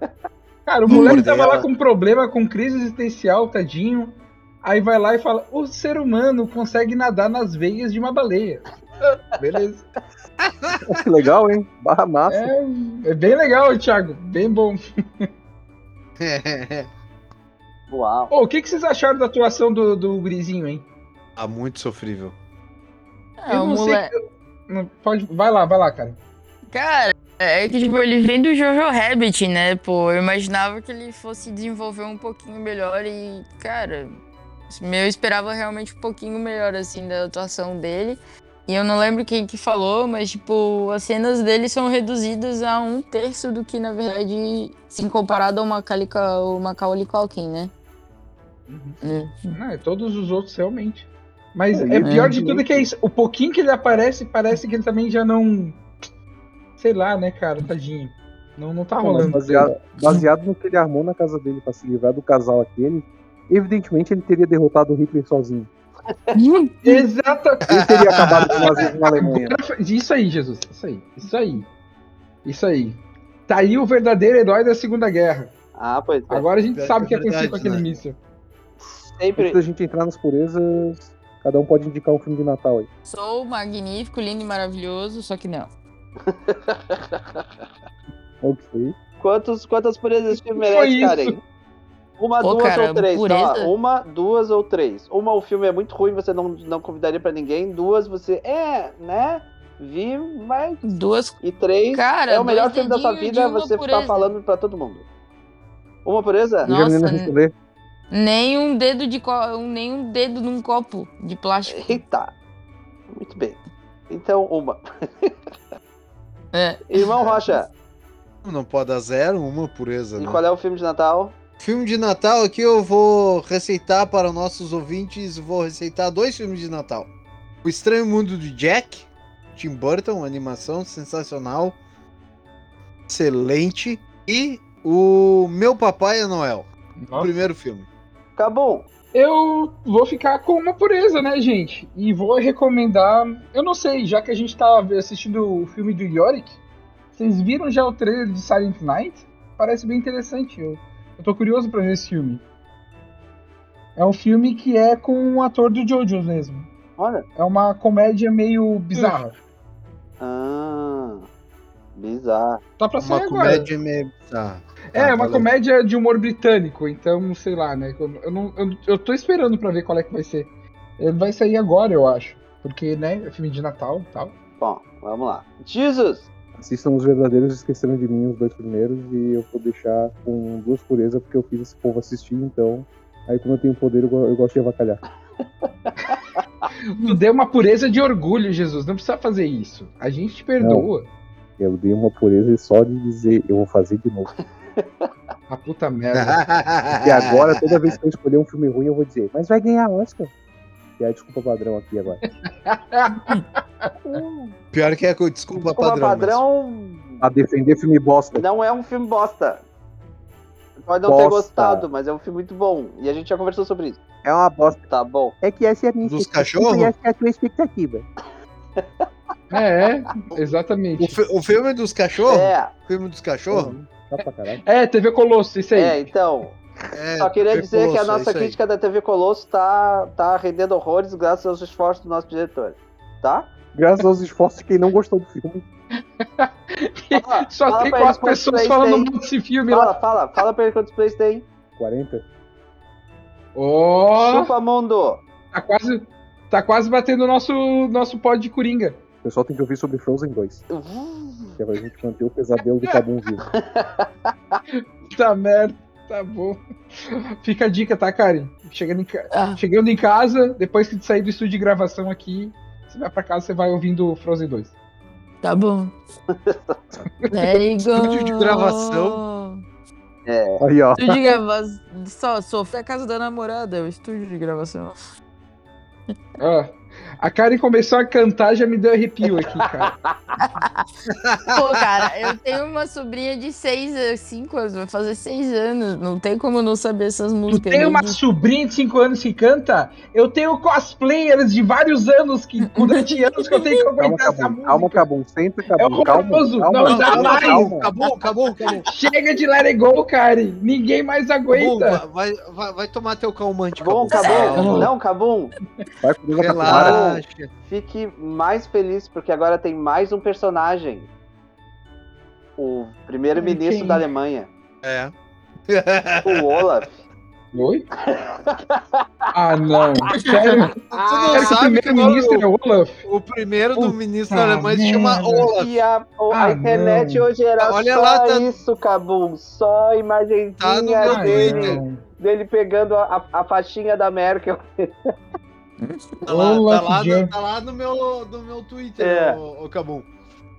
Cara, o moleque tava dela. lá com problema, com crise existencial, tadinho. Aí vai lá e fala: o ser humano consegue nadar nas veias de uma baleia. Beleza. Que legal, hein? Barra massa. É, é bem legal, Thiago. Bem bom. Uau. Ô, o que, que vocês acharam da atuação do, do Grisinho, hein? tá muito sofrível. É, o não sei. moleque. Não, pode, vai lá, vai lá, cara. Cara, é que tipo, ele vem do Jojo Rabbit, né? Pô, eu imaginava que ele fosse desenvolver um pouquinho melhor e, cara, eu esperava realmente um pouquinho melhor, assim, da atuação dele. E eu não lembro quem que falou, mas, tipo, as cenas dele são reduzidas a um terço do que, na verdade, se comparado ao Macaulay, ao Macaulay Culkin, né? É. Não, é todos os outros realmente. Mas É, é pior é. de tudo que é isso. O pouquinho que ele aparece, parece que ele também já não. Sei lá, né, cara, tadinho. Não, não tá rolando. baseado, baseado no que ele armou na casa dele pra se livrar do casal aquele, evidentemente ele teria derrotado o Hitler sozinho. Exatamente. Ele teria acabado com o nazismo na Alemanha. Isso aí, Jesus. Isso aí. Isso aí. Isso aí. Tá aí o verdadeiro herói da Segunda Guerra. Ah, pois é. Agora a gente Pior sabe o que que é aconteceu com aquele né? míssil. Sempre. Antes da gente entrar nas purezas, cada um pode indicar um filme de Natal aí. Sou magnífico, lindo e maravilhoso, só que não. Ok. Quantos, quantas purezas esse filme merece, isso. Karen? Uma, Pô, duas cara, ou três, pureza. tá? Uma, duas ou três. Uma, o filme é muito ruim, você não, não convidaria pra ninguém. Duas, você, é, né? Vi, mas. Duas. E três, Cara, é o melhor filme da sua vida, você tá pureza. falando pra todo mundo. Uma pureza? Nossa. Nem um dedo de co... nem um dedo num copo de plástico. Eita. Muito bem. Então, uma. É. Irmão Rocha, Não pode dar zero, uma pureza, e né? qual é o filme de Natal? Filme de Natal aqui eu vou receitar para nossos ouvintes, vou receitar dois filmes de Natal. O Estranho Mundo de Jack, Tim Burton, animação sensacional, excelente. E o Meu Papai é Noel, o primeiro filme. Acabou. Eu vou ficar com uma pureza, né, gente? E vou recomendar. Eu não sei, já que a gente tá assistindo o filme do Yorick, vocês viram já o trailer de Silent Night? Parece bem interessante. Eu, eu tô curioso pra ver esse filme. É um filme que é com o ator do Jojo mesmo. Olha. É uma comédia meio bizarra. Ah. Bizarro. Tá pra sair Uma agora. comédia meio bizarra. É, Tá, uma valeu. comédia de humor britânico, então, sei lá, né? Eu, eu não, eu, eu tô esperando pra ver qual é que vai ser. Ele vai sair agora, eu acho. Porque, né, é filme de Natal e tal. Bom, vamos lá. Jesus! Assistam os verdadeiros Esqueceram de Mim, os dois primeiros, e eu vou deixar com duas purezas, porque eu fiz esse povo assistir, então. Aí, como eu tenho poder, eu, eu gosto de avacalhar. Tu deu uma pureza de orgulho, Jesus. Não precisa fazer isso. A gente te perdoa. Eu dei uma pureza só de dizer, eu vou fazer de novo. A puta merda. E agora, toda vez que eu escolher um filme ruim, eu vou dizer, mas vai ganhar Oscar. E aí, desculpa padrão aqui agora. Pior que é desculpa, Desculpa, padrão. mas- padrão A defender filme bosta. não é um filme bosta. Pode não ter Bosta. gostado, mas é um filme muito bom. E a gente já conversou sobre isso. É uma bosta. Tá bom. É que essa é a minha Dos expectativa cachorro? e essa é a tua expectativa. É, é, O, exatamente. fi- o filme dos cachorros? É, O filme dos cachorros? Tá pra caralho. É, TV Colosso, isso aí. é, então. É, Só queria dizer que a Colosso, é nossa aí. crítica da TV Colosso tá, tá rendendo horrores graças aos esforços do nosso diretor. Tá? Graças aos esforços de quem não gostou do filme. Fala, Só fala tem quatro pessoas falando tem. desse filme Fala, lá. fala, fala pra ele quantos plays tem. 40. Ó, Chupa mundo! tá quase, tá quase batendo o nosso, nosso pod de Coringa. O pessoal tem que ouvir sobre Frozen 2. Uh, Que é pra gente manter o pesadelo do Cabum vivo. Tá merda, tá bom. Fica a dica, tá, Karen? Chegando em, ca- Ah, chegando em casa, depois que sair do estúdio de gravação aqui, você vai pra casa, você vai ouvindo Frozen 2. tá bom. Go. Estúdio de gravação. Aí, ó. Estúdio de gravação. Só, sofrer a casa da namorada, é o estúdio de gravação. Ó, a Karen começou a cantar, já me deu arrepio aqui, cara. Pô, cara, eu tenho uma sobrinha de 6, 5 anos, vai fazer 6 anos. Não tem como não saber essas Tu músicas. tem uma desde- sobrinha de 5 anos que canta? Eu tenho cosplayers de vários anos que, durante anos que eu tenho que Calma, aguentar essa música. Calma, Cabum. Senta, Cabum. É horroroso. calma, Não, calma, jamais. calma. Acabou, acabou, acabou. Chega de Let It Go, Karen. Ninguém mais Cabum, aguenta. vai, vai, vai tomar teu calmante, Cabum, Cabum. Cabum. Calma. Não, Cabum. Vai com Deus, Relaxa. Fique mais feliz porque agora tem mais um personagem. O primeiro-ministro da Alemanha, É. o Olaf. Oi? Ah, não. Sério? Ah, não que o sabe que primeiro-ministro é o, o Olaf? o primeiro do Puta ministro da Alemanha se chama. Olaf. E a, o- a Ah, internet não. hoje era Olha só lá, tá- isso, Cabum. Só Tá imagenzinha Ah, dele, não. dele pegando a, a, a faixinha da Merkel. Tá lá, tá lá, no, tá lá no, meu, no meu Twitter, É. o, o Cabum.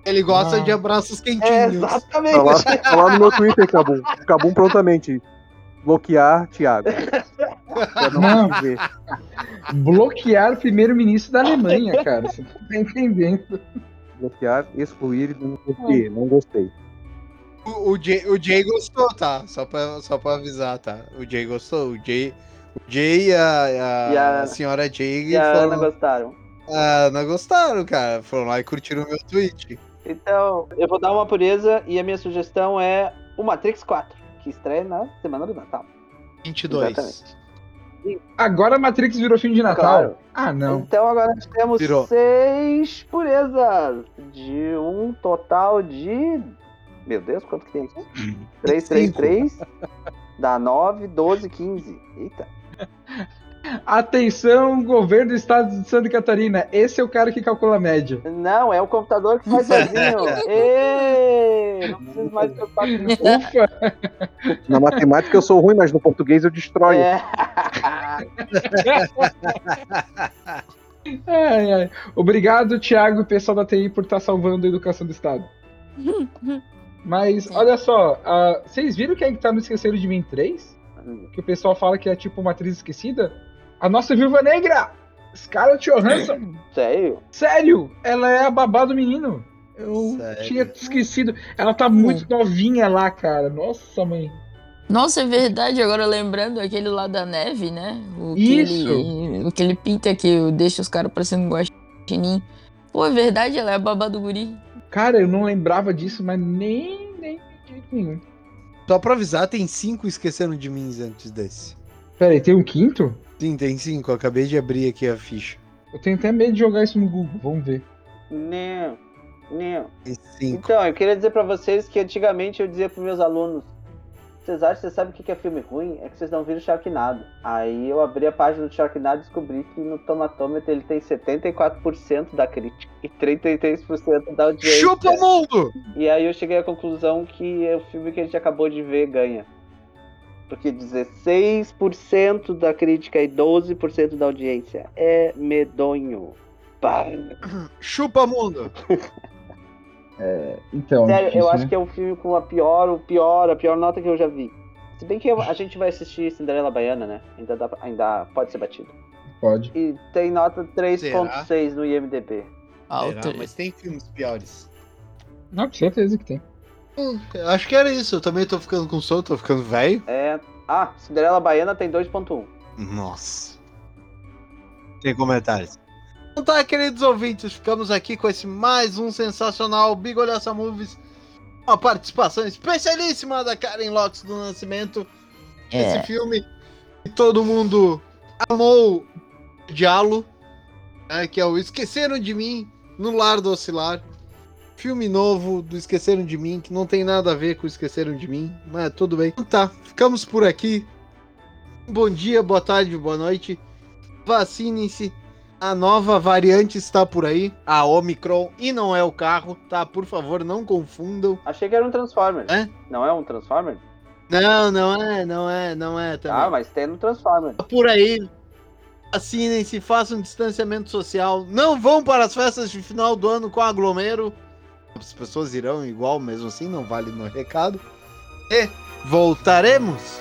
Ele gosta Ah. de abraços É, quentinhos. exatamente. Tá lá, tá lá no meu Twitter, Cabum. Cabum prontamente. Bloquear Thiago. Pra não, Não. ver. Bloquear o primeiro-ministro da Alemanha, cara. Você não tá entendendo. Bloquear, excluir. Não gostei. Não gostei. O, o, Jay, o Jay gostou, tá? Só pra, só pra avisar, tá? O Jay gostou. O Jay, Jay e a, a, E a- senhora Jay E a Ana foram, gostaram. ah, não gostaram, cara. Foram lá e curtiram o meu tweet. Então, eu vou dar uma pureza e a minha sugestão é o Matrix 4, que estreia na semana do Natal. 22. Exatamente. Agora a Matrix virou filme de Natal? Claro. Ah, não. Então agora nós temos Virou. seis purezas de um total de. Meu Deus, quanto que tem aqui? 3, 3, Cinco. 3. Dá 9, 12, 15. Eita. Atenção, governo do estado de Santa Catarina. Esse é o cara que calcula a média. Não, é o computador que faz sozinho. Ê, não preciso mais preocupar com isso. Ufa! Na matemática eu sou ruim, mas no português eu destroio. É. Ai, ai. Obrigado, Thiago e pessoal da TI, por estar salvando a educação do Estado. Mas, olha só, ah, vocês viram quem é que tá no Esqueceram de Mim 3? Que o pessoal fala que é tipo uma atriz esquecida? A nossa Viúva Negra! Scarlett Johansson! Sério? Sério! Ela é a babá do menino! Eu Sério? tinha esquecido. Ela tá muito novinha lá, cara. Nossa, mãe. Nossa, é verdade, agora lembrando aquele lá da neve, né? O que Isso. Ele, o que ele pinta que deixa os caras parecendo um guaxinim. Pô, é verdade, ela é a babá do guri. Cara, eu não lembrava disso, mas nem, nem de jeito nenhum. Só pra avisar, tem cinco esquecendo de mim antes desse. Pera aí, tem um quinto? Sim, tem cinco. Eu acabei de abrir aqui a ficha. Eu tenho até medo de jogar isso no Google, vamos ver. Não, não. Tem cinco. Então, eu queria dizer pra vocês que antigamente eu dizia pros meus alunos: vocês acham que vocês sabem o que que é filme ruim? É que vocês não viram Sharknado. Aí eu abri a página do Sharknado e descobri que no Tomatômetro ele tem 74% da crítica e 33% da audiência. Chupa o mundo! E aí eu cheguei à conclusão que é o filme que a gente acabou de ver ganha. Porque 16% da crítica e 12% da audiência. É medonho. Pá. Chupa mundo! Então, Sério, difícil, eu acho né? que é o filme com a pior, o pior, a pior nota que eu já vi. Se bem que eu- a gente vai assistir Cinderela Baiana, né? Ainda, dá, ainda pode ser batido. Pode. E tem nota 3.6 no IMDB. Alto. Será? Mas tem filmes piores. Não, com certeza que tem. Hum, acho que era isso. Eu também tô ficando com sono, tô ficando velho. É. Ah, Cinderela Baiana tem 2.1. Nossa. Tem comentários. Então tá, queridos ouvintes, ficamos aqui com esse mais um sensacional Big Olhaça Movies. Uma participação especialíssima da Karen Locks do Nascimento. Esse É. filme que todo mundo amou odiá-lo, né, que é o Esqueceram de Mim no Lar do Oscilar. Filme novo do Esqueceram de Mim, que não tem nada a ver com Esqueceram de Mim, mas tudo bem. Então tá, ficamos por aqui. Bom dia, boa tarde, boa noite. Vacinem-se. A nova variante está por aí, a Omicron, e não é o carro, tá? Por favor, não confundam. Achei que era um Transformer. É? Não é um Transformer? Não, não é, não é, não é também. Ah, mas tem no Transformer. por aí. Vacinem-se, façam distanciamento social. Não vão para as festas de final do ano com aglomero. As pessoas irão igual, mesmo assim, não vale no recado. E voltaremos